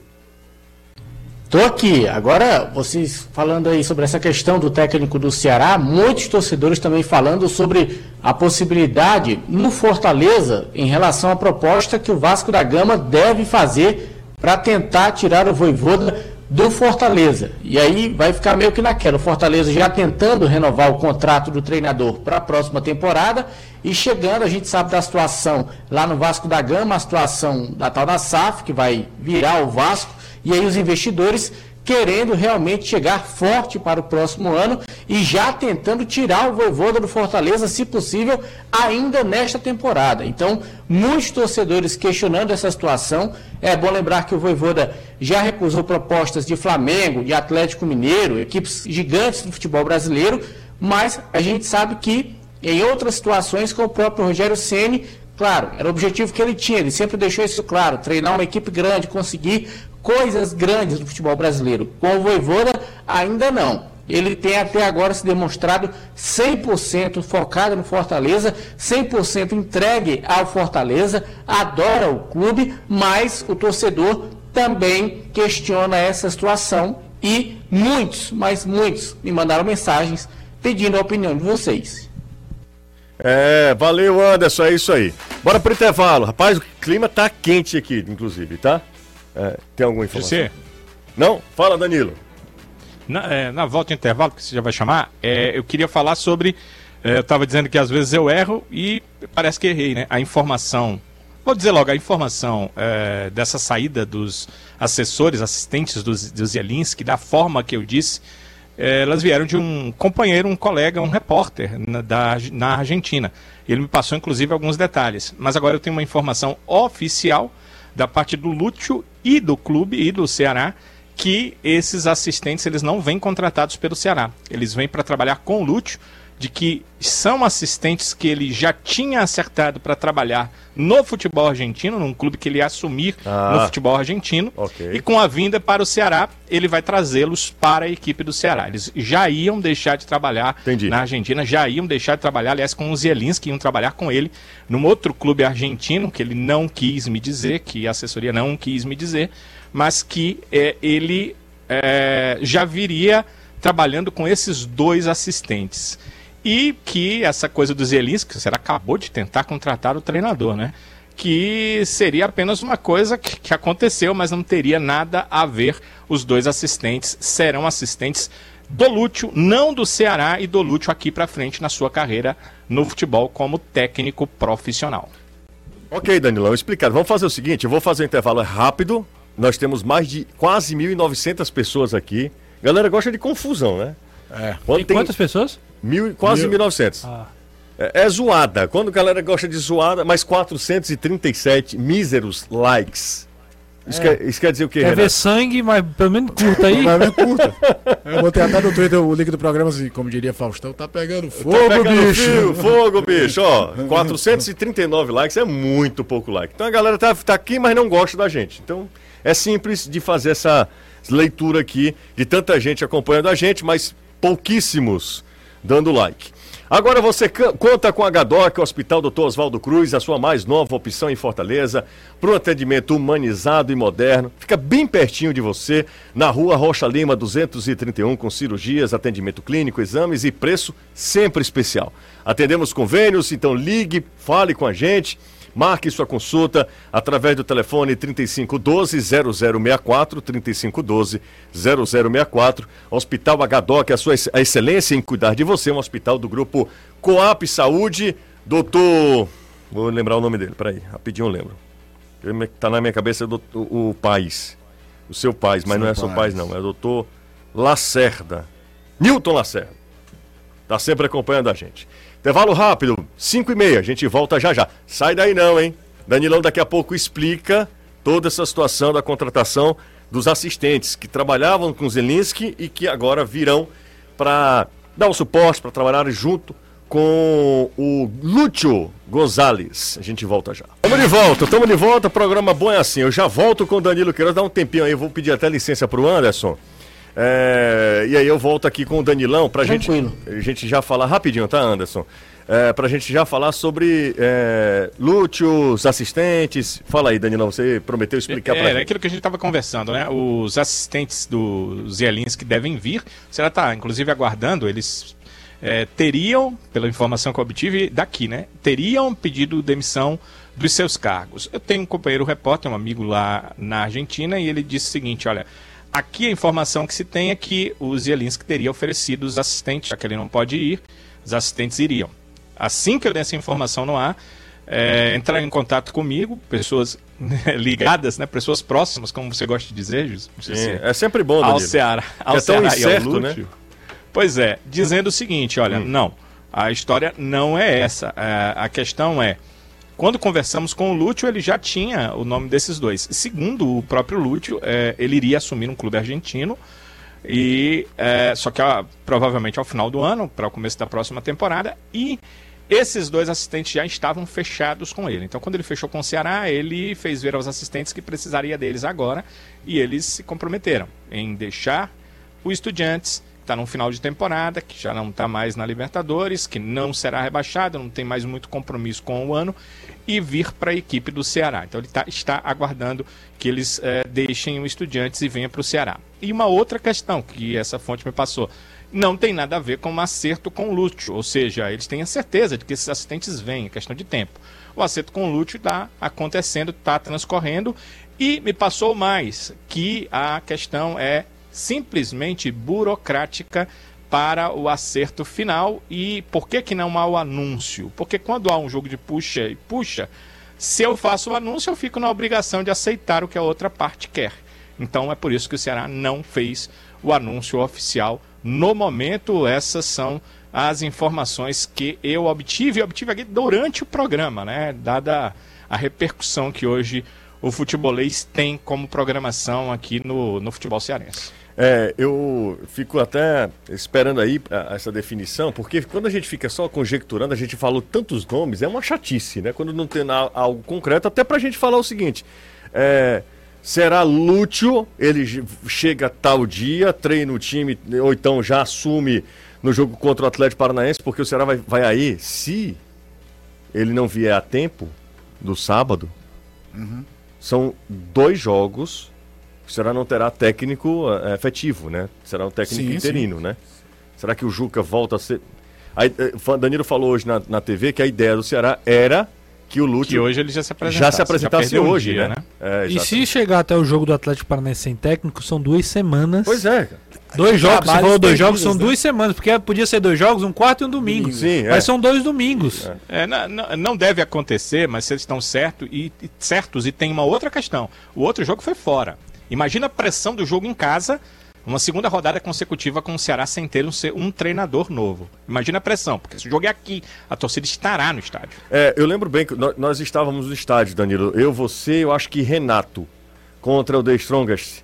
Tô aqui. Agora, vocês falando aí sobre essa questão do técnico do Ceará, muitos torcedores também falando sobre a possibilidade no Fortaleza em relação à proposta que o Vasco da Gama deve fazer para tentar tirar o Voivoda do Fortaleza. E aí vai ficar meio que naquela. O Fortaleza já tentando renovar o contrato do treinador para a próxima temporada e chegando, a gente sabe da situação lá no Vasco da Gama, a situação da tal da SAF, que vai virar o Vasco, e aí os investidores querendo realmente chegar forte para o próximo ano e já tentando tirar o Voivoda do Fortaleza, se possível, ainda nesta temporada. Então, muitos torcedores questionando essa situação. É bom lembrar que o Voivoda já recusou propostas de Flamengo, de Atlético Mineiro, equipes gigantes do futebol brasileiro, mas a gente sabe que em outras situações com o próprio Rogério Ceni, claro, era o objetivo que ele tinha, ele sempre deixou isso claro, treinar uma equipe grande, conseguir coisas grandes no futebol brasileiro. Com o Voivoda, ainda não. Ele tem até agora se demonstrado 100% focado no Fortaleza, 100% entregue ao Fortaleza, adora o clube, mas o torcedor também questiona essa situação e muitos, mas muitos, me mandaram mensagens pedindo a opinião de vocês. É, valeu, Anderson, é isso aí. Bora pro intervalo. Rapaz, o clima tá quente aqui, inclusive, tá? É, tem alguma informação? José, Não? Fala, Danilo. na, é, na volta de intervalo, que você já vai chamar, é, eu queria falar sobre. é, eu estava dizendo que às vezes eu erro e parece que errei, né? A informação. Vou dizer logo, a informação é, dessa saída dos assessores, assistentes do, do Zielinski, da forma que eu disse, é, elas vieram de um companheiro, um colega, um repórter na, da, na Argentina. Ele me passou, inclusive, alguns detalhes. Mas agora eu tenho uma informação oficial da parte do Lúcio e do clube e do Ceará que esses assistentes eles não vêm contratados pelo Ceará. Eles vêm para trabalhar com o Lúcio, de que são assistentes que ele já tinha acertado para trabalhar no futebol argentino, num clube que ele ia assumir Ah. no futebol argentino. Ok. E com a vinda para o Ceará, ele vai trazê-los para a equipe do Ceará. Eles já iam deixar de trabalhar Entendi. na Argentina, já iam deixar de trabalhar, aliás, com o Zielinski, iam trabalhar com ele num outro clube argentino, que ele não quis me dizer, que a assessoria não quis me dizer, mas que eh, ele eh, já viria trabalhando com esses dois assistentes. E que essa coisa do Zielinski, você acabou de tentar contratar o treinador, né? Que seria apenas uma coisa que, aconteceu, mas não teria nada a ver. Os dois assistentes serão assistentes do Lúcio, não do Ceará, e do Lúcio aqui pra frente na sua carreira no futebol como técnico profissional. Ok, Danilão, explicado. Vamos fazer o seguinte, eu vou fazer um intervalo rápido. Nós temos mais de quase 1.900 pessoas aqui. Galera gosta de confusão, né? É. Quando Tem tem quantas pessoas? mil, quase Mil. 1.900. Ah. É, é zoada. Quando a galera gosta de zoada, mais 437 míseros likes. Isso, quer, isso quer dizer o quê, Quer ver Renato? sangue, mas pelo menos curta aí. Mas é curta. Eu botei até no Twitter o link do programa assim, como diria Faustão, tá pegando fogo, Tá pegando bicho. fio, fogo, bicho. Ó, 439 likes é muito pouco like. Então a galera tá, tá aqui, mas não gosta da gente. Então é simples de fazer essa leitura aqui de tanta gente acompanhando a gente, mas pouquíssimos dando like. Agora você conta com a Gadoc, Hospital Dr. Oswaldo Cruz, a sua mais nova opção em Fortaleza, para um atendimento humanizado e moderno. Fica bem pertinho de você, na rua Rocha Lima 231, com cirurgias, atendimento clínico, exames e preço sempre especial. Atendemos convênios, então ligue, fale com a gente. Marque sua consulta através do telefone 3512-0064, 3512-0064. Hospital HDOC, a sua a excelência em cuidar de você, um hospital do grupo Coap Saúde. Doutor. Vou lembrar o nome dele, peraí, rapidinho eu lembro. Tá na minha cabeça do, o, o Paz. O seu Paz, mas Seu não é seu. Paz, não. É o doutor Lacerda. Newton Lacerda. Tá sempre acompanhando a gente. Intervalo rápido, 5 e meia, a gente volta já já. Sai daí não, hein? Danilão daqui a pouco explica toda essa situação da contratação dos assistentes que trabalhavam com Zelinski e que agora virão para dar um suporte, para trabalhar junto com o Lúcio Gonzalez. A gente volta já. Tamo de volta, tamo de volta. Programa bom é assim. Eu já volto com o Danilo Queiroz. Dá um tempinho aí, eu vou pedir até licença pro Anderson. É, e aí eu volto aqui com o Danilão pra gente, a gente já falar rapidinho, tá, Anderson? É, pra gente já falar sobre é, Lúcio, os assistentes. Fala aí, Danilão, você prometeu explicar pra É, é gente. aquilo que a gente estava conversando, né? Os assistentes do Zielinski devem vir. Será está, inclusive, aguardando. Eles é, teriam, pela informação que eu obtive daqui, né? Teriam pedido demissão dos seus cargos. Eu tenho um companheiro repórter, um amigo lá na Argentina, e ele disse o seguinte: olha. Aqui a informação que se tem é que o Zielinski teria oferecido os assistentes, já que ele não pode ir, os assistentes iriam. Assim que eu der essa informação no ar, é, entrar em contato comigo, pessoas ligadas, né, pessoas próximas, como você gosta de dizer, Jus- Sim, José, é sempre bom, ao Danilo. Ceará, ao É tão Ceará e ao incerto, Lúcio. Pois é, dizendo o seguinte, olha, Hum. não, a história não é essa. É, a questão é, quando conversamos com o Lúcio, ele já tinha o nome desses dois. Segundo o próprio Lúcio, é, ele iria assumir um clube argentino. E é, só que ah, provavelmente ao final do ano, para o começo da próxima temporada, e esses dois assistentes já estavam fechados com ele. Então, quando ele fechou com o Ceará, ele fez ver aos assistentes que precisaria deles agora, e eles se comprometeram em deixar o Estudiantes, está no final de temporada, que já não está mais na Libertadores, que não será rebaixado, não tem mais muito compromisso com o ano, e vir para a equipe do Ceará. Então ele tá- está aguardando que eles eh, deixem o Estudiantes e venham para o Ceará. E uma outra questão que essa fonte me passou, não tem nada a ver com um acerto com o Lúcio. Ou seja, eles têm a certeza de que esses acidentes vêm, é questão de tempo. O acerto com o Lúcio está acontecendo, está transcorrendo. E me passou mais que a questão é simplesmente burocrática para o acerto final. E por que, que não há o anúncio? Porque quando há um jogo de puxa e puxa, se eu faço o anúncio, eu fico na obrigação de aceitar o que a outra parte quer. Então é por isso que o Ceará não fez o anúncio oficial. No momento, essas são as informações que eu obtive e obtive aqui durante o programa, né? Dada a repercussão que hoje o futebolês tem como programação aqui no, no futebol cearense. É, eu fico até esperando aí a- essa definição, porque quando a gente fica só conjecturando, a gente falou tantos nomes, é uma chatice, né? Quando não tem algo concreto, até pra gente falar o seguinte: é, será Lúcio, ele chega tal dia, treina o time, ou então já assume no jogo contra o Atlético Paranaense, porque o Ceará vai, vai aí, se ele não vier a tempo do sábado, são dois jogos o Ceará não terá técnico eh, efetivo, né? Será um técnico Sim, interino, né? Será que o Juca volta a ser. Aí, eh, Danilo falou hoje na, na TV que a ideia do Ceará era que o Lúcio Que hoje ele já se apresentasse. já se apresentasse um hoje, dia, né? É, E se chegar até o jogo do Atlético Paranaense sem técnico, são duas semanas. Pois é. Dois jogos, você falou dois jogos, são né? duas semanas, porque podia ser dois jogos, um quarto e um domingo. Sim, é. Mas são dois domingos. É, não, não- não deve acontecer, mas se eles estão certo e, e- certos, e tem uma outra questão. O outro jogo foi fora. Imagina a pressão do jogo em casa, uma segunda rodada consecutiva com o Ceará sem ter um, um treinador novo. Imagina a pressão, porque esse jogo é aqui, a torcida estará no estádio. É, eu lembro bem que nó- nós, estávamos no estádio, Danilo. Eu, você, eu acho que Renato contra o The Strongest.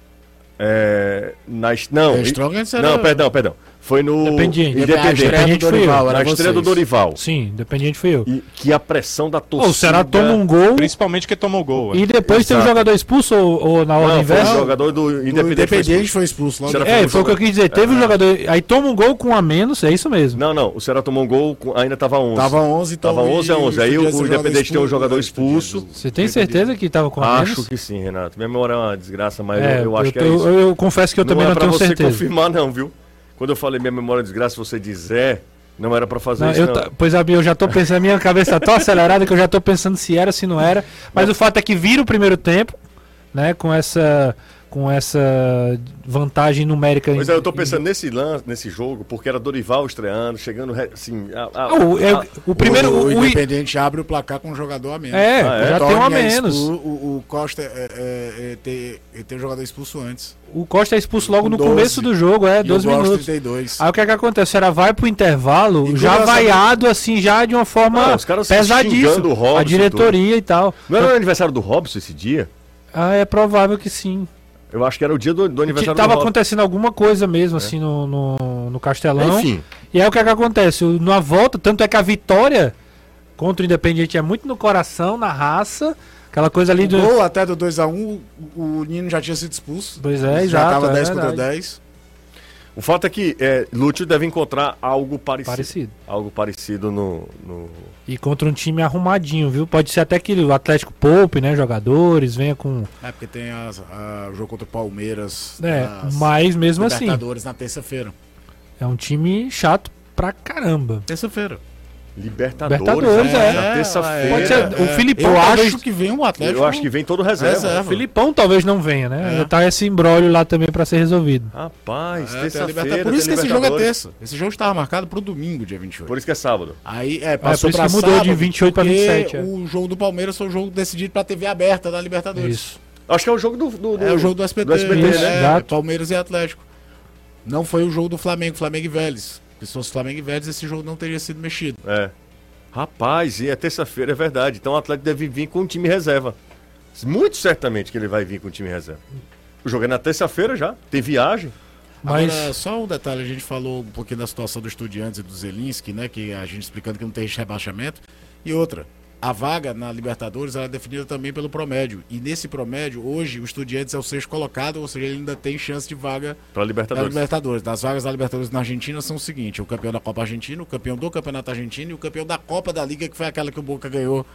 É, na, est- não, The Strongest era- não, perdão, perdão. Foi no Independiente. A Independente. estreia do. Dorival, Na era estreia do. Dorival. Sim, independiente fui eu. E que a pressão da torcida. O Ceará toma um gol Principalmente que tomou gol. e depois teve o Exato. jogador expulso ou, ou na Não, foi o inversa? jogador do O Independente. foi expulso. foi expulso É, foi o que eu quis dizer. Teve um jogador. Aí toma um gol com um a menos, é isso mesmo. Não, não. O Ceará tomou um gol, com- ainda tava 11. Tava 11, então. Tava 11 a 11. Aí o, o tem um Independente tem um jogador expulso. Você tem certeza que tava com a Acho menos? que sim, Renato. Minha memória é uma desgraça, mas É, eu, acho que é isso. eu, confesso que eu também é não pra tenho você certeza. confirmar, não, viu? Quando eu falei minha memória é desgraça, você dizer, não era pra fazer Não, isso, não. pois a eu já tô pensando, a minha cabeça tá tão acelerada que eu já tô pensando se era, se não era. Mas o fato é que vira o primeiro tempo, né? Com essa, com essa vantagem numérica. Pois em- é, eu tô pensando nesse lance, nesse jogo, porque era Dorival estreando, chegando, assim... A, a- Ah, o, é- a- o primeiro. O, o- o o- Independente abre o placar com um jogador a menos. é, Ah, é? já Torne tem um a menos. O, o Costa é, é, é, tem, tem um jogador expulso antes. O Costa é expulso logo no 12. começo do jogo, é, E o 12 gol aos minutos. 32. Aí o que é que acontece? O Ceará vai pro intervalo E já vaiado, assim, já de uma forma Não, os caras pesadíssima. o Robson a diretoria e tal. Não era o aniversário do Robson esse dia? Ah, é provável que sim. Eu acho que era o dia do, do Que aniversário tava do acontecendo alguma coisa mesmo, assim, no, no, no Castelão. Enfim, E aí o que é que acontece? Na volta, tanto é que a vitória contra o Independiente é muito no coração, na raça. Aquela coisa ali O do. gol até do 2x1, o, o Nino já tinha sido expulso. Pois é, já exato, tava é 10 contra verdade. 10. o fato é que é, Lúcio deve encontrar algo parecido. Parecido. Algo parecido no... no... E contra um time arrumadinho, viu? Pode ser até que o Atlético poupe, né? Jogadores, venha com. É porque tem as- a- o jogo contra o Palmeiras. É, mas mesmo assim, Libertadores na terça-feira. é um time chato pra caramba. Terça-feira. Libertadores, Libertadores, né? é. Na terça-feira. Ser- o Filipão Eu talvez- acho que vem o Atlético. Eu acho que vem todo reserva. Reserva. O Filipão talvez não venha, né? É. Ainda Tá esse embrólio lá também pra ser resolvido. Rapaz, É, terça-feira. Por isso que esse jogo é terça. Esse jogo estava marcado pro domingo, dia 28. Por isso que é sábado. Aí, é, por passou isso pra que mudou de sábado, 28 pra porque 27, é. O jogo do Palmeiras foi o jogo decidido pra TV aberta da Libertadores. Isso. Acho que é o jogo do. do, do- É o jogo do SBT, do Isso, né? é, exato. Palmeiras e Atlético. Não foi o jogo do Flamengo, Flamengo e Vélez. Porque se fosse Flamengo e Vélez, esse jogo não teria sido mexido. É. Rapaz, e é terça-feira, é verdade. Então o Atlético deve vir com o time reserva. Muito certamente que ele vai vir com o time reserva. O jogo é na terça-feira já, tem viagem. Mas. Agora, só um detalhe, a gente falou um pouquinho da situação do Estudiantes e do Zelinski, né? Que a gente explicando que não tem rebaixamento. E outra, a vaga na Libertadores ela é definida também pelo promédio. E nesse promédio, hoje, o Estudiantes é o sexto colocado, ou seja, ele ainda tem chance de vaga Pra da Libertadores. Libertadores. Das vagas da Libertadores na Argentina são o seguinte: o campeão da Copa Argentina, o campeão do Campeonato Argentino e o campeão da Copa da Liga, que foi aquela que o Boca ganhou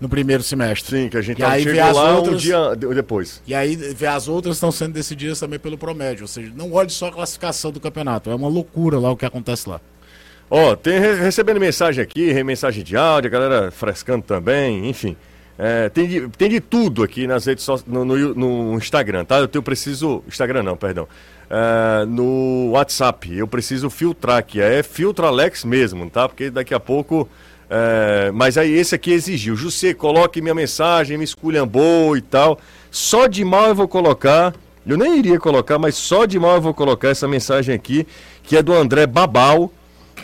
no primeiro semestre. Sim, que a gente E aí chegou as lá um outras- dia de- depois. E aí vê, as outras estão sendo decididas também pelo promédio. Ou seja, não olhe só a classificação do campeonato. É uma loucura lá o que acontece lá. Ó, tem re- recebendo mensagem aqui, mensagem de áudio, galera frescando também, enfim. É, tem, de, tem de tudo aqui nas redes so, no, no, no Instagram, tá? Eu tenho preciso. Instagram não, perdão. É, no WhatsApp, eu preciso filtrar aqui. É filtro Alex mesmo, tá? Porque daqui a pouco. é, mas aí esse aqui exigiu. José, coloque minha mensagem, me esculhambou e tal. Só de mal eu vou colocar. Eu nem iria colocar, mas só de mal eu vou colocar essa mensagem aqui, que é do André Babal.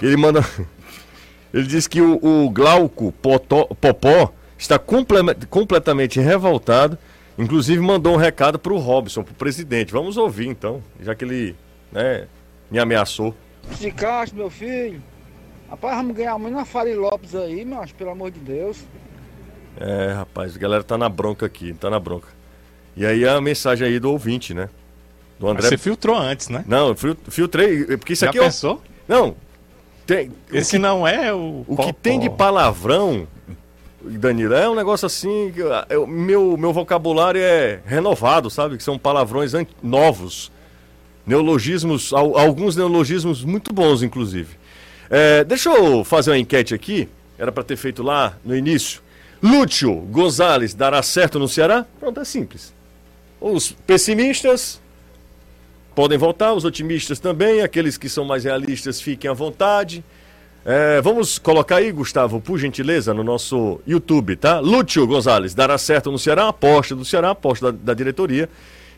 Ele manda. Ele diz que o, o Glauco Potó- Popó está comple- completamente revoltado. Inclusive mandou um recado para o Robson, para o presidente. Vamos ouvir então, já que ele né, me ameaçou. Se caixa, meu filho. Rapaz, vamos ganhar muito na Fari Lopes aí, mas pelo amor de Deus. É, rapaz, a galera tá na bronca aqui, tá na bronca. E aí a mensagem aí do ouvinte, né? Do Mas André. Você filtrou antes, né? Não, eu fil- filtrei, porque isso Já aqui é. o- pensou? Não. Tem, Esse não é o. O que tem de palavrão, Danilo, é um negócio assim. que, eu- meu, meu vocabulário é renovado, sabe? Que são palavrões novos. Neologismos, al- alguns neologismos muito bons, inclusive. É, deixa eu fazer uma enquete aqui. Era para ter feito lá no início. Lúcio Gonzalez dará certo no Ceará? Pronto, é simples. Os pessimistas podem votar, os otimistas também, aqueles que são mais realistas fiquem à vontade. É, vamos colocar aí, Gustavo, por gentileza, no nosso YouTube, tá? Lúcio Gonzalez, dará certo no Ceará, aposta do Ceará, aposta da, da diretoria,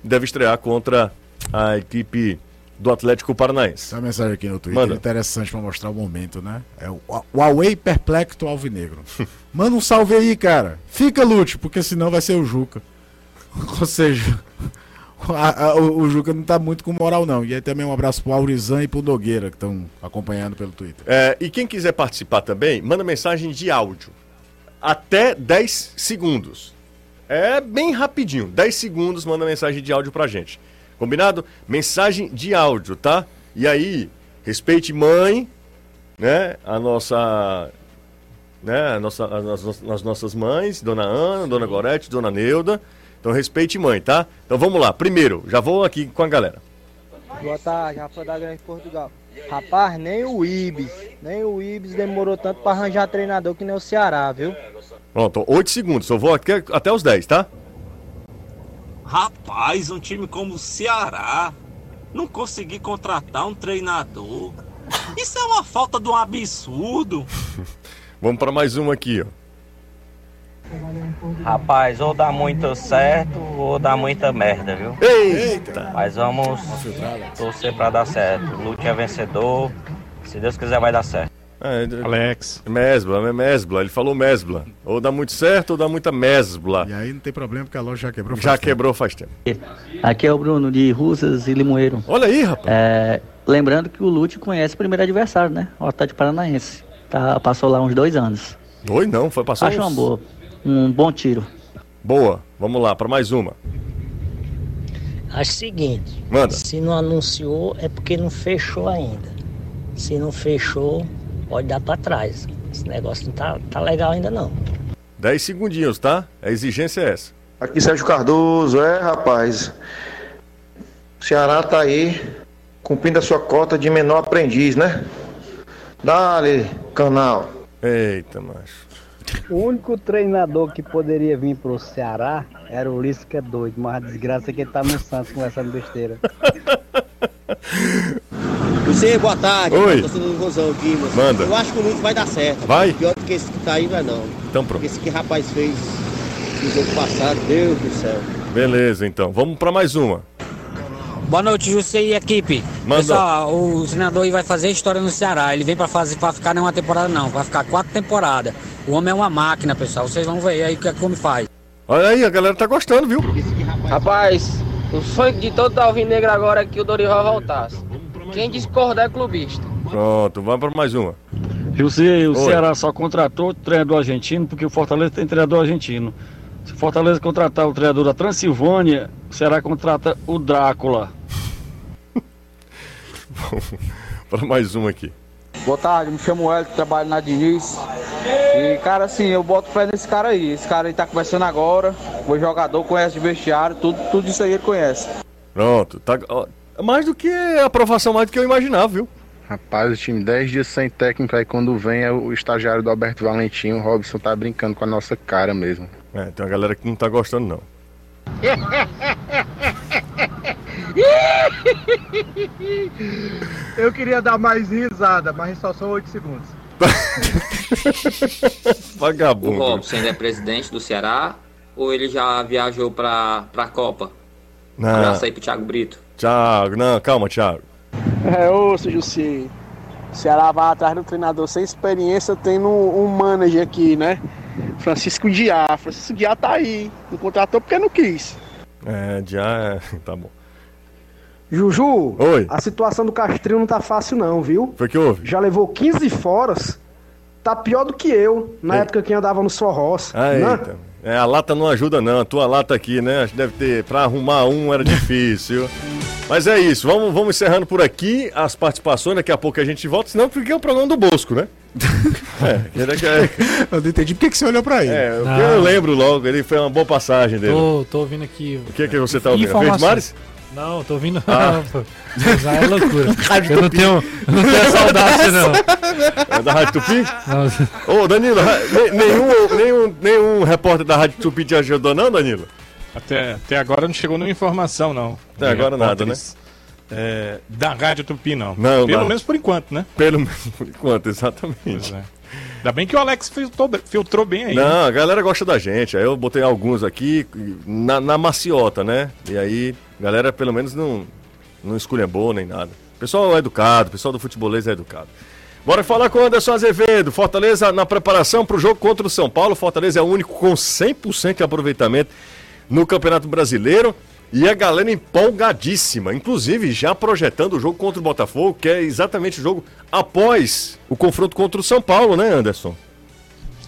deve estrear contra a equipe do Atlético Paranaense. Essa mensagem aqui no Twitter Manda. é interessante pra mostrar o momento, né? É o Huawei Perplexo Alvinegro. Manda um salve aí, cara. Fica lute, porque senão vai ser o Juca. Ou seja, a- a- o, o Juca não tá muito com moral, não. E aí também um abraço pro Aurizan e pro Nogueira, que estão acompanhando pelo Twitter. É, e quem quiser participar também, manda mensagem de áudio. Até 10 segundos. É bem rapidinho. 10 segundos, manda mensagem de áudio pra gente. Combinado? Mensagem de áudio, tá? E aí, respeite mãe, né? A nossa. Né? A nossa, as, nossas- as nossas mães, Dona Ana, Dona Gorete, Dona Neuda. Então respeite mãe, tá? Então vamos lá. Primeiro, já vou aqui com a galera. Boa tarde, Rafael da Grande Portugal. Rapaz, nem o Ibis, nem o Ibis demorou tanto pra arranjar treinador que nem o Ceará, viu? Pronto, 8 segundos. Eu vou aqui até os 10, tá? Rapaz, um time como o Ceará não conseguir contratar um treinador. Isso é uma falta de um absurdo. Vamos para mais uma aqui, ó. Rapaz, ou dá muito certo ou dá muita merda, viu? Eita! Mas vamos torcer pra dar certo. Lute é vencedor. Se Deus quiser, vai dar certo. É, Alex. mesbla, é mesbla. Ele falou mesbla. Ou dá muito certo ou dá muita mesbla. E aí não tem problema, porque a loja já quebrou. Já tempo. quebrou faz tempo. Aqui é o Bruno de Rusas e Limoeiro. Olha aí, rapaz. É, lembrando que o Lute conhece o primeiro adversário, né? O Atlético Paranaense. Tá, passou lá uns dois anos. Oi, não, foi passar Acho uns- uma boa. Um bom tiro. Boa. Vamos lá, para mais uma. Acho o seguinte, Manda. se não anunciou é porque não fechou ainda. Se não fechou, pode dar pra trás. Esse negócio não tá, tá legal ainda não. 10 segundinhos, tá? A exigência é essa. Aqui Sérgio Cardoso, é rapaz. O Ceará tá aí cumprindo a sua cota de menor aprendiz, né? Dale, canal. Eita, macho. O único treinador que poderia vir pro Ceará era o Ulisses, que é doido, mas a desgraça é que ele tá no Santos conversando besteira. Você, boa tarde. Oi. Tô sendo Rosão aqui, moço. Manda. Eu acho que o Lute vai dar certo. Vai? Pior do que esse que tá aí, vai não. Então pronto. Porque esse que rapaz fez no jogo passado, Deus do céu. Beleza, então. Vamos para mais uma. Boa noite, José e equipe. Manda. Pessoal, o treinador aí vai fazer história no Ceará. Ele vem pra fazer para ficar nem uma temporada não, vai ficar quatro temporadas. O homem é uma máquina, pessoal. Vocês vão ver aí o que é que o homem faz. Olha aí, a galera tá gostando, viu? Rapaz, o sonho de todo alvinegro agora é que o Dorival voltasse. Quem discordar é clubista. Pronto, vamos para mais uma. José, o Oi. Ceará só contratou treinador argentino porque o Fortaleza tem treinador argentino. Se o Fortaleza contratar o treinador da Transilvânia, o Ceará contrata o Drácula. para mais uma aqui. Boa tarde, me chamo Hélio, trabalho na Diniz. E, cara, assim, eu boto fé nesse cara aí. Esse cara aí tá conversando agora. O jogador conhece de vestiário, tudo, tudo isso aí ele conhece. Pronto. Tá, ó, mais do que aprovação, mais do que eu imaginava, viu? Rapaz, o time 10 dias sem técnico, aí quando vem é o estagiário do Alberto Valentim, o Robson tá brincando com a nossa cara mesmo. É, tem uma galera que não tá gostando, não. Eu queria dar mais risada, mas só são 8 segundos. O Vagabundo. Robson ainda é presidente do Ceará ou ele já viajou pra, pra Copa? Não. Abraço aí pro Thiago Brito. Thiago, não, calma, Thiago. É, ô, seu Jussi. O Ceará vai atrás do treinador sem experiência, tendo um, um manager aqui, né? Francisco Diá. Francisco Diá tá aí. Não contratou porque não quis. É, já. Tá bom. Juju, Oi. a situação do Castrinho não tá fácil não, viu? Foi que houve? Já levou 15 foras. Tá pior do que eu, na Ei. época que andava no Sorros. Ah, né? eita. É, a lata não ajuda, não. A tua lata aqui, né? Acho que deve ter. Pra arrumar um era difícil. Mas é isso, vamos, vamos encerrando por aqui as participações. Daqui a pouco a gente volta, senão porque é o programa do Bosco, né? é, é- Eu não entendi por que que você olhou pra ele. é, o que Não. eu lembro logo, ele foi uma boa passagem dele. Tô, tô ouvindo aqui. O que que você tá ouvindo? Informações. Verde Mares? Não, tô ouvindo. Ah. Pô, Já é loucura. Rádio eu não tenho, não tenho audácia, não. É da Rádio Tupi? Não. Ô, Danilo, nenhum, nenhum, nenhum repórter da Rádio Tupi te ajudou, não, Danilo? Até, até agora não chegou nenhuma informação, não. Até agora nada, né? É, da Rádio Tupi, não. Não, Pelo não. menos por enquanto, né? Pelo menos por enquanto, exatamente. Pois é. Ainda bem que o Alex filtrou, filtrou bem aí. né? Não, a galera gosta da gente. Aí eu botei alguns aqui na, na maciota, né? E aí, a galera pelo menos não, não esculhambou nem nada. O pessoal é educado, o pessoal do futebolês é educado. Bora falar com o Anderson Azevedo. Fortaleza na preparação para o jogo contra o São Paulo. Fortaleza é o único com 100% de aproveitamento no Campeonato Brasileiro. E a galera empolgadíssima, inclusive já projetando o jogo contra o Botafogo, que é exatamente o jogo após o confronto contra o São Paulo, né, Anderson?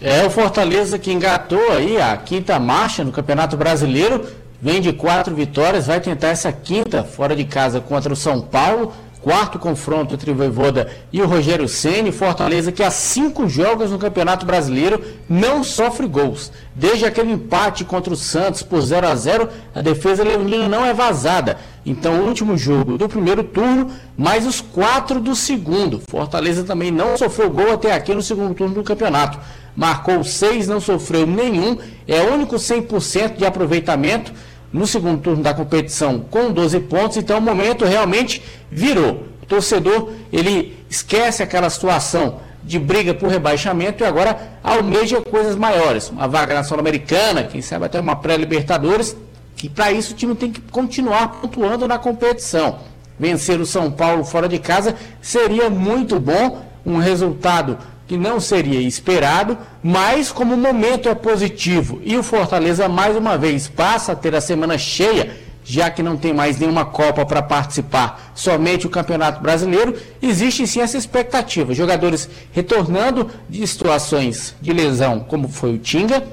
É o Fortaleza que engatou aí a quinta marcha no Campeonato Brasileiro. Vem de quatro vitórias, vai tentar essa quinta fora de casa contra o São Paulo. Quarto confronto entre o Voivoda e o Rogério Ceni. Fortaleza que há cinco jogos no Campeonato Brasileiro não sofre gols. Desde aquele empate contra o Santos por 0 a 0 a defesa leonina não é vazada. Então, o último jogo do primeiro turno, mais os quatro do segundo. Fortaleza também não sofreu gol até aqui no segundo turno do campeonato. Marcou seis, não sofreu nenhum. É o único 100% de aproveitamento no segundo turno da competição com 12 pontos. Então, o momento realmente virou. O torcedor, ele esquece aquela situação de briga por rebaixamento e agora almeja coisas maiores. Uma vaga na Sul-Americana, quem sabe até uma pré-Libertadores. E para isso o time tem que continuar pontuando na competição. Vencer o São Paulo fora de casa seria muito bom, um resultado que não seria esperado, mas como o momento é positivo e o Fortaleza mais uma vez passa a ter a semana cheia, já que não tem mais nenhuma Copa para participar, somente o Campeonato Brasileiro, existe sim essa expectativa. Jogadores retornando de situações de lesão, como foi o Tinga,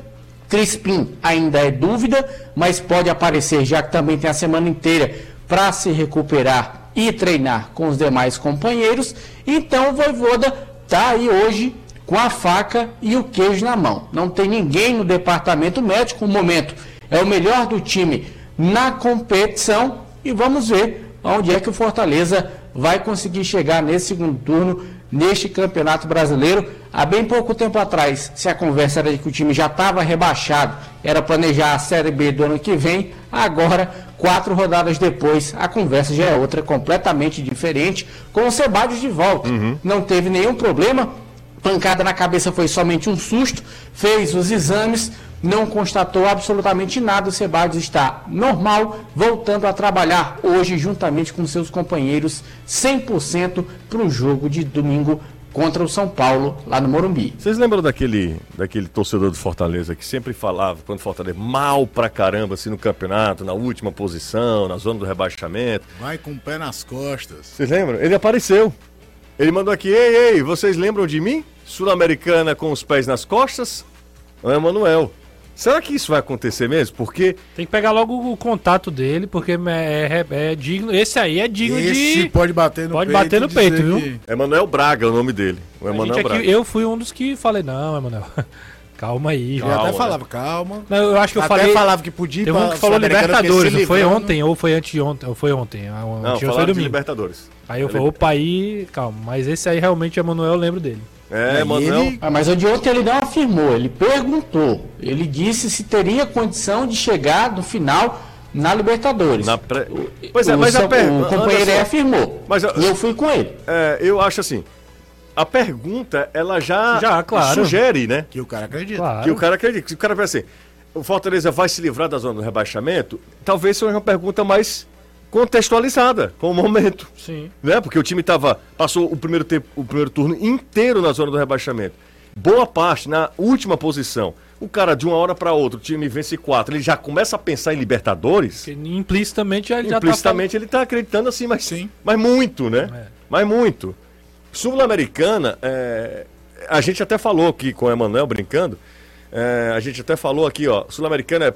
Crispim ainda é dúvida, mas pode aparecer, já que também tem a semana inteira para se recuperar e treinar com os demais companheiros. Então o Voivoda está aí hoje com a faca e o queijo na mão. Não tem ninguém no departamento médico. O momento é o melhor do time na competição e vamos ver onde é que o Fortaleza vai conseguir chegar nesse segundo turno neste Campeonato Brasileiro. Há bem pouco tempo atrás, se a conversa era de que o time já estava rebaixado, era planejar a Série B do ano que vem, agora, quatro rodadas depois, a conversa já é outra, completamente diferente, com o Sebadios de volta. Não teve nenhum problema, pancada na cabeça foi somente um susto, fez os exames, não constatou absolutamente nada. O Sebadios está normal, voltando a trabalhar hoje juntamente com seus companheiros 100% para o jogo de domingo contra o São Paulo, lá no Morumbi. Vocês lembram daquele, daquele torcedor do Fortaleza que sempre falava, quando o Fortaleza mal pra caramba assim no campeonato, na última posição, na zona do rebaixamento? Vai com o pé nas costas. Vocês lembram? Ele apareceu. Ele mandou aqui: Ei, ei, vocês lembram de mim? Sul-Americana com os pés nas costas? É o Emanuel. Será que isso vai acontecer mesmo? Porque Tem que pegar logo o contato dele, porque é, é- é digno. Esse aí é digno Esse de. pode bater no Pode peito bater no peito, viu? que- Emanuel Braga é o nome dele. O Emanuel aqui- Braga. eu fui um dos que falei, não, Emanuel. Calma aí. Eu até falava, calma. Não, eu acho que eu Até falei. falava que podia Teve um que falou Libertadores, não foi livrando- ontem, ou foi anteontem, ou foi ontem. Não, ontem foi domingo. Libertadores. Aí eu É falei, opa, aí, calma. Mas esse aí realmente, Emanuel, eu lembro dele. É, Emanuel. Ah, mas o de ontem ele não afirmou, ele perguntou. Ele disse se teria condição de chegar no final na Libertadores. Na pré- Pois é, o, mas a São- per- o companheiro Anderson, aí afirmou. Mas eu- e eu fui com ele. É, eu acho assim. A pergunta, ela já, Já, claro. sugere, né? Que o cara acredita. Claro. Que o cara acredita. Se o cara pensa assim, o Fortaleza vai se livrar da zona do rebaixamento, talvez seja uma pergunta mais contextualizada com o momento. Sim. Né? Porque o time tava, passou o primeiro, tempo, o primeiro turno inteiro na zona do rebaixamento. Boa parte na última posição. O cara, de uma hora para outra, o time vence quatro, ele já começa a pensar em Libertadores. Porque implicitamente ele já Implicitamente ele tá acreditando assim, mas, Sim. mas muito, né? É. Mas muito. Sul-Americana, é, a gente até falou aqui com o Emanuel brincando, é, a gente até falou aqui, ó, Sul-Americana é,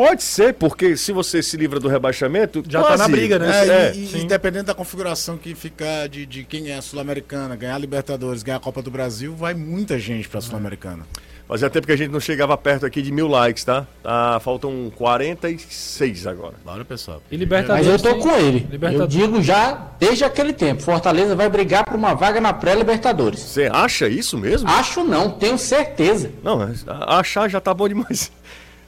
pode ser, porque se você se livra do rebaixamento, Já tá na briga, né? É, É, e, e dependendo da configuração que ficar de, de quem é a Sul-Americana, ganhar a Libertadores, ganhar a Copa do Brasil, vai muita gente pra Sul-Americana. Fazia tempo que a gente não chegava perto aqui de mil likes, tá? tá faltam 46 agora. Bora, pessoal. E Libertadores. Mas eu tô com ele. Eu digo já desde aquele tempo. Fortaleza vai brigar por uma vaga na pré-Libertadores. Você acha isso mesmo? Acho não, tenho certeza. Não, achar já tá bom demais.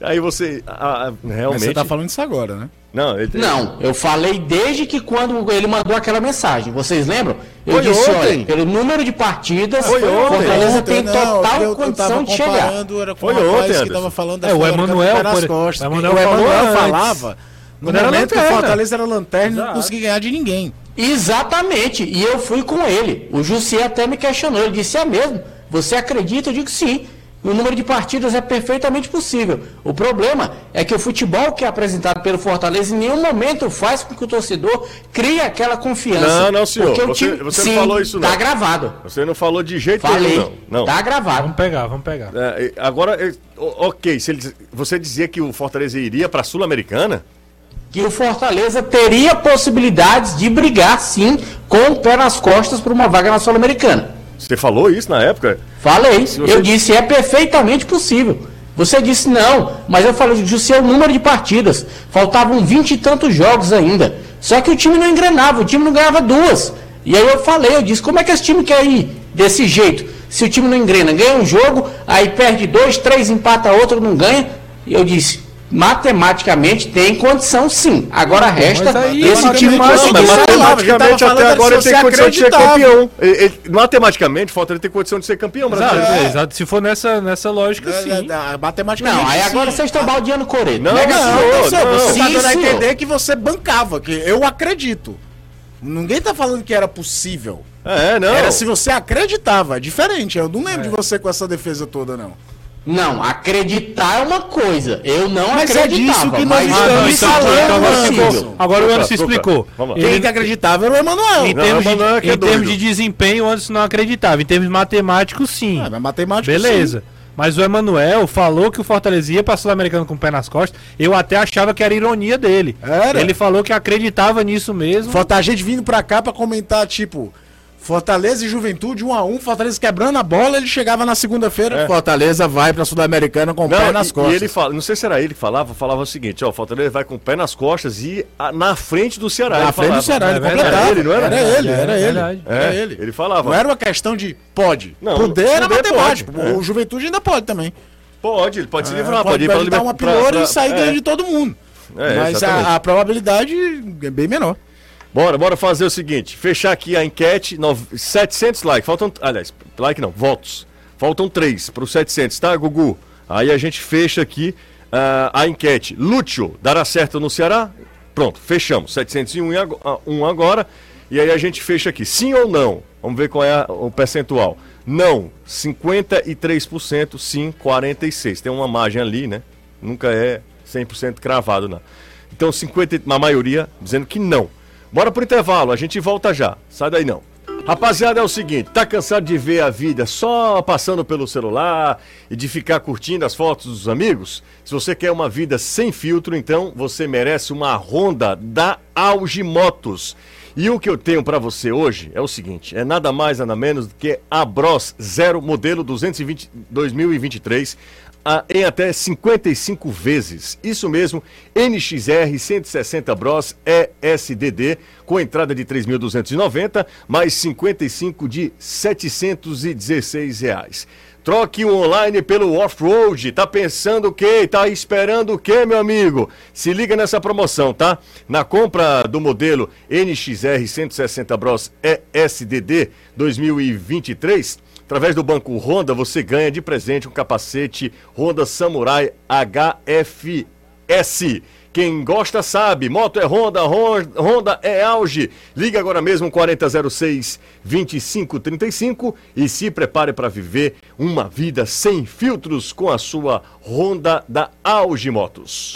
Aí você, a- a- Mas realmente... você tá falando isso agora, né? Não, ele, Não, eu falei desde que quando ele mandou aquela mensagem. Vocês lembram? Eu Foi disse, ontem. olha, pelo número de partidas, Foi ontem. Fortaleza Ontem, tem não, total eu- eu condição tava de chegar. Era com Foi ontem, que tava falando da É, o Emanuel, por- costas. o O Emanuel falava no era momento que o. Fortaleza era lanterna e não conseguia ganhar de ninguém. Exatamente, e eu fui com ele. O Jussi até me questionou, ele disse, é mesmo? Você acredita? Eu digo sim. O número de partidas é perfeitamente possível. O problema é que o futebol que é apresentado pelo Fortaleza em nenhum momento faz com que o torcedor crie aquela confiança. Não, não, senhor. Porque o Você- time, você não sim, falou isso, não. Tá gravado. Você não falou de jeito Falei. nenhum, não. não. Tá gravado. Vamos pegar, vamos pegar. É, agora, é, ok, se ele- você dizia que o Fortaleza iria para a Sul-Americana? Que o Fortaleza teria possibilidades de brigar, sim, com o pé nas costas por uma vaga na Sul-Americana. Você falou isso na época? Falei, você- eu disse é perfeitamente possível. Você disse não, mas eu falei, Jussi, é o número de partidas. Faltavam vinte e tantos jogos ainda. Só que o time não engrenava, o time não ganhava duas. E aí eu falei, eu disse, como é que esse time quer ir desse jeito? Se o time não engrena, ganha um jogo, aí perde dois, três, empata outro, não ganha. E eu disse, matematicamente tem condição sim. Agora resta aí, esse time mas matematicamente até agora ele tem você condição de ser campeão. Ele- ele- matematicamente, o Fortaleza tem condição de ser campeão Exato, brasileiro. é, exato. Se for nessa, nessa lógica, É, sim. é, é, Matematicamente. Não, aí sim. agora vocês estão baldeando Coreto. Não, não, sim. Não, senhor, não. você tá Sim, dando a senhor. entender que você bancava, que eu acredito. Ninguém tá falando que era possível. É, não. Era se você acreditava, é diferente. Eu não lembro de você com essa defesa toda, não. Não, acreditar é uma coisa. Eu não Mas é acreditava. disso que nós mas estamos eu então, falando então agora o Anderson explicou. Quem que acreditava era o Emanuel. Em, Não, termos, de, Emanuel é que é em termos doido. de desempenho, o Anderson não acreditava. Em termos matemáticos, sim. Ah, mas matemática. Beleza. Mas o Emanuel falou que o Fortaleza ia pra Sul-Americano com o pé nas costas. Eu até achava que era ironia dele. Era. Ele falou que acreditava nisso mesmo. Falta a gente vindo pra cá pra comentar, tipo, Fortaleza e Juventude 1 a 1 Fortaleza quebrando a bola, ele chegava na segunda-feira, É. Fortaleza vai pra Sul-Americana com o pé nas e, costas. e ele fala, não sei se era ele que falava, falava o seguinte, ó, o Fortaleza vai com o pé nas costas e a- na frente do Ceará. Na ele frente do falava. Ceará, ele É verdade. completava. Era ele, não era? Era ele, É, era é ele. verdade. É, Era ele. ele falava. Não era uma questão de pode. Não, poder era matemático. pode. É. O Juventude ainda pode também. Pode, ele pode se É, livrar, pode, pode, ir dar liber- uma pra- e sair é. ganhando de todo mundo. É, Mas a, a probabilidade é bem menor. Bora, bora fazer o seguinte, fechar aqui a enquete, nove- 700 likes, faltam, aliás, like não, votos, faltam 3 para os 700, tá, Gugu? Aí a gente fecha aqui ah, a enquete. Lúcio, dará certo no Ceará? Pronto, fechamos, 701 e ago- ah, um agora, e aí a gente fecha aqui, sim ou não? Vamos ver qual é a- o percentual. Não, 53%, sim, 46%. Tem uma margem ali, né? Nunca é 100% cravado, não. Então, 50, e- a maioria dizendo que não. Bora pro intervalo, a gente volta já. Sai daí não. Rapaziada, é o seguinte, tá cansado de ver a vida só passando pelo celular e de ficar curtindo as fotos dos amigos? Se você quer uma vida sem filtro, então você merece uma Honda da Auge Motos. E o que eu tenho para você hoje é o seguinte, é nada mais nada menos do que a Bros Zero modelo 220 2023 a- em até 55 vezes. Isso mesmo, NXR 160 Bros ESDD com entrada de 3.290 mais 55 de 716 reais. Troque o online pelo off-road. Tá pensando o quê? Tá esperando o quê, meu amigo? Se liga nessa promoção, tá? Na compra do modelo NXR 160 Bros ESDD 2023, através do banco Honda, você ganha de presente um capacete Honda Samurai HFS. Quem gosta sabe, moto é Honda, Hon- Honda é auge. Liga agora mesmo 4006 2535 e se prepare para viver uma vida sem filtros com a sua Honda da Auge Motos.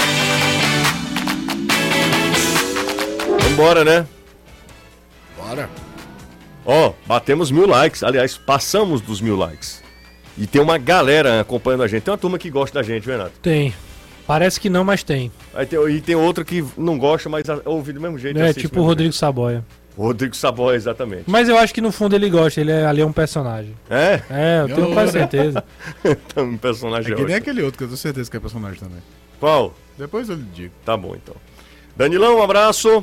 Vambora, né? Bora. Ó, batemos mil likes. Aliás, passamos dos mil likes. E tem uma galera acompanhando a gente. Tem uma turma que gosta da gente, Renato. Tem. Parece que não, mas tem. Aí tem, e tem outra que não gosta, mas ouve do mesmo jeito. É tipo o Rodrigo Saboia. jeito. Rodrigo Saboia, exatamente. Mas eu acho que no fundo ele gosta, ele é, ali é um personagem. É? É, eu tenho quase certeza. Então, um personagem É que nem aquele outro, que eu tenho certeza que é personagem também. Qual? Depois eu lhe digo. Tá bom, então. Danilão, um abraço.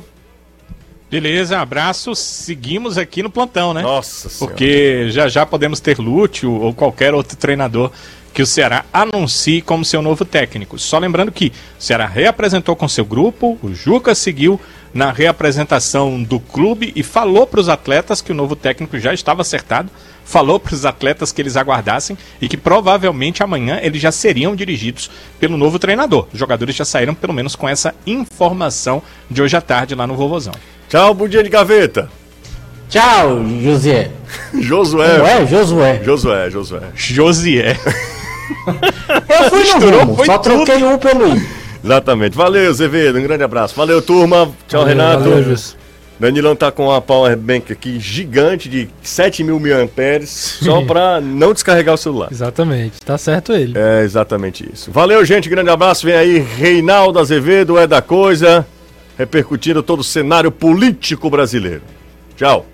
Beleza, abraço. Seguimos aqui no plantão, né? Nossa Senhora. Porque já já podemos ter Lúcio ou qualquer outro treinador que o Ceará anuncie como seu novo técnico. Só lembrando que o Ceará reapresentou com seu grupo, o Juca seguiu na reapresentação do clube e falou para os atletas que o novo técnico já estava acertado, falou para os atletas que eles aguardassem e que provavelmente amanhã eles já seriam dirigidos pelo novo treinador. Os jogadores já saíram pelo menos com essa informação de hoje à tarde lá no Vovozão. Tchau, bom dia de gaveta. Tchau, José. Josué. Como é? Josué. Josué, Josué. Josié. Eu fui no Misturou, rumo, foi só tudo. troquei um pelo I. Exatamente. Valeu, Zevedo. Um grande abraço. Valeu, turma. Tchau, Valeu, Renato. valeu, Jus. Danilão tá com uma power bank aqui gigante de 7 mil miliamperes só pra não descarregar o celular. Exatamente, tá certo ele. É exatamente isso. Valeu, gente. Grande abraço. Vem aí, Reinaldo Azevedo, é da coisa, repercutindo todo o cenário político brasileiro. Tchau.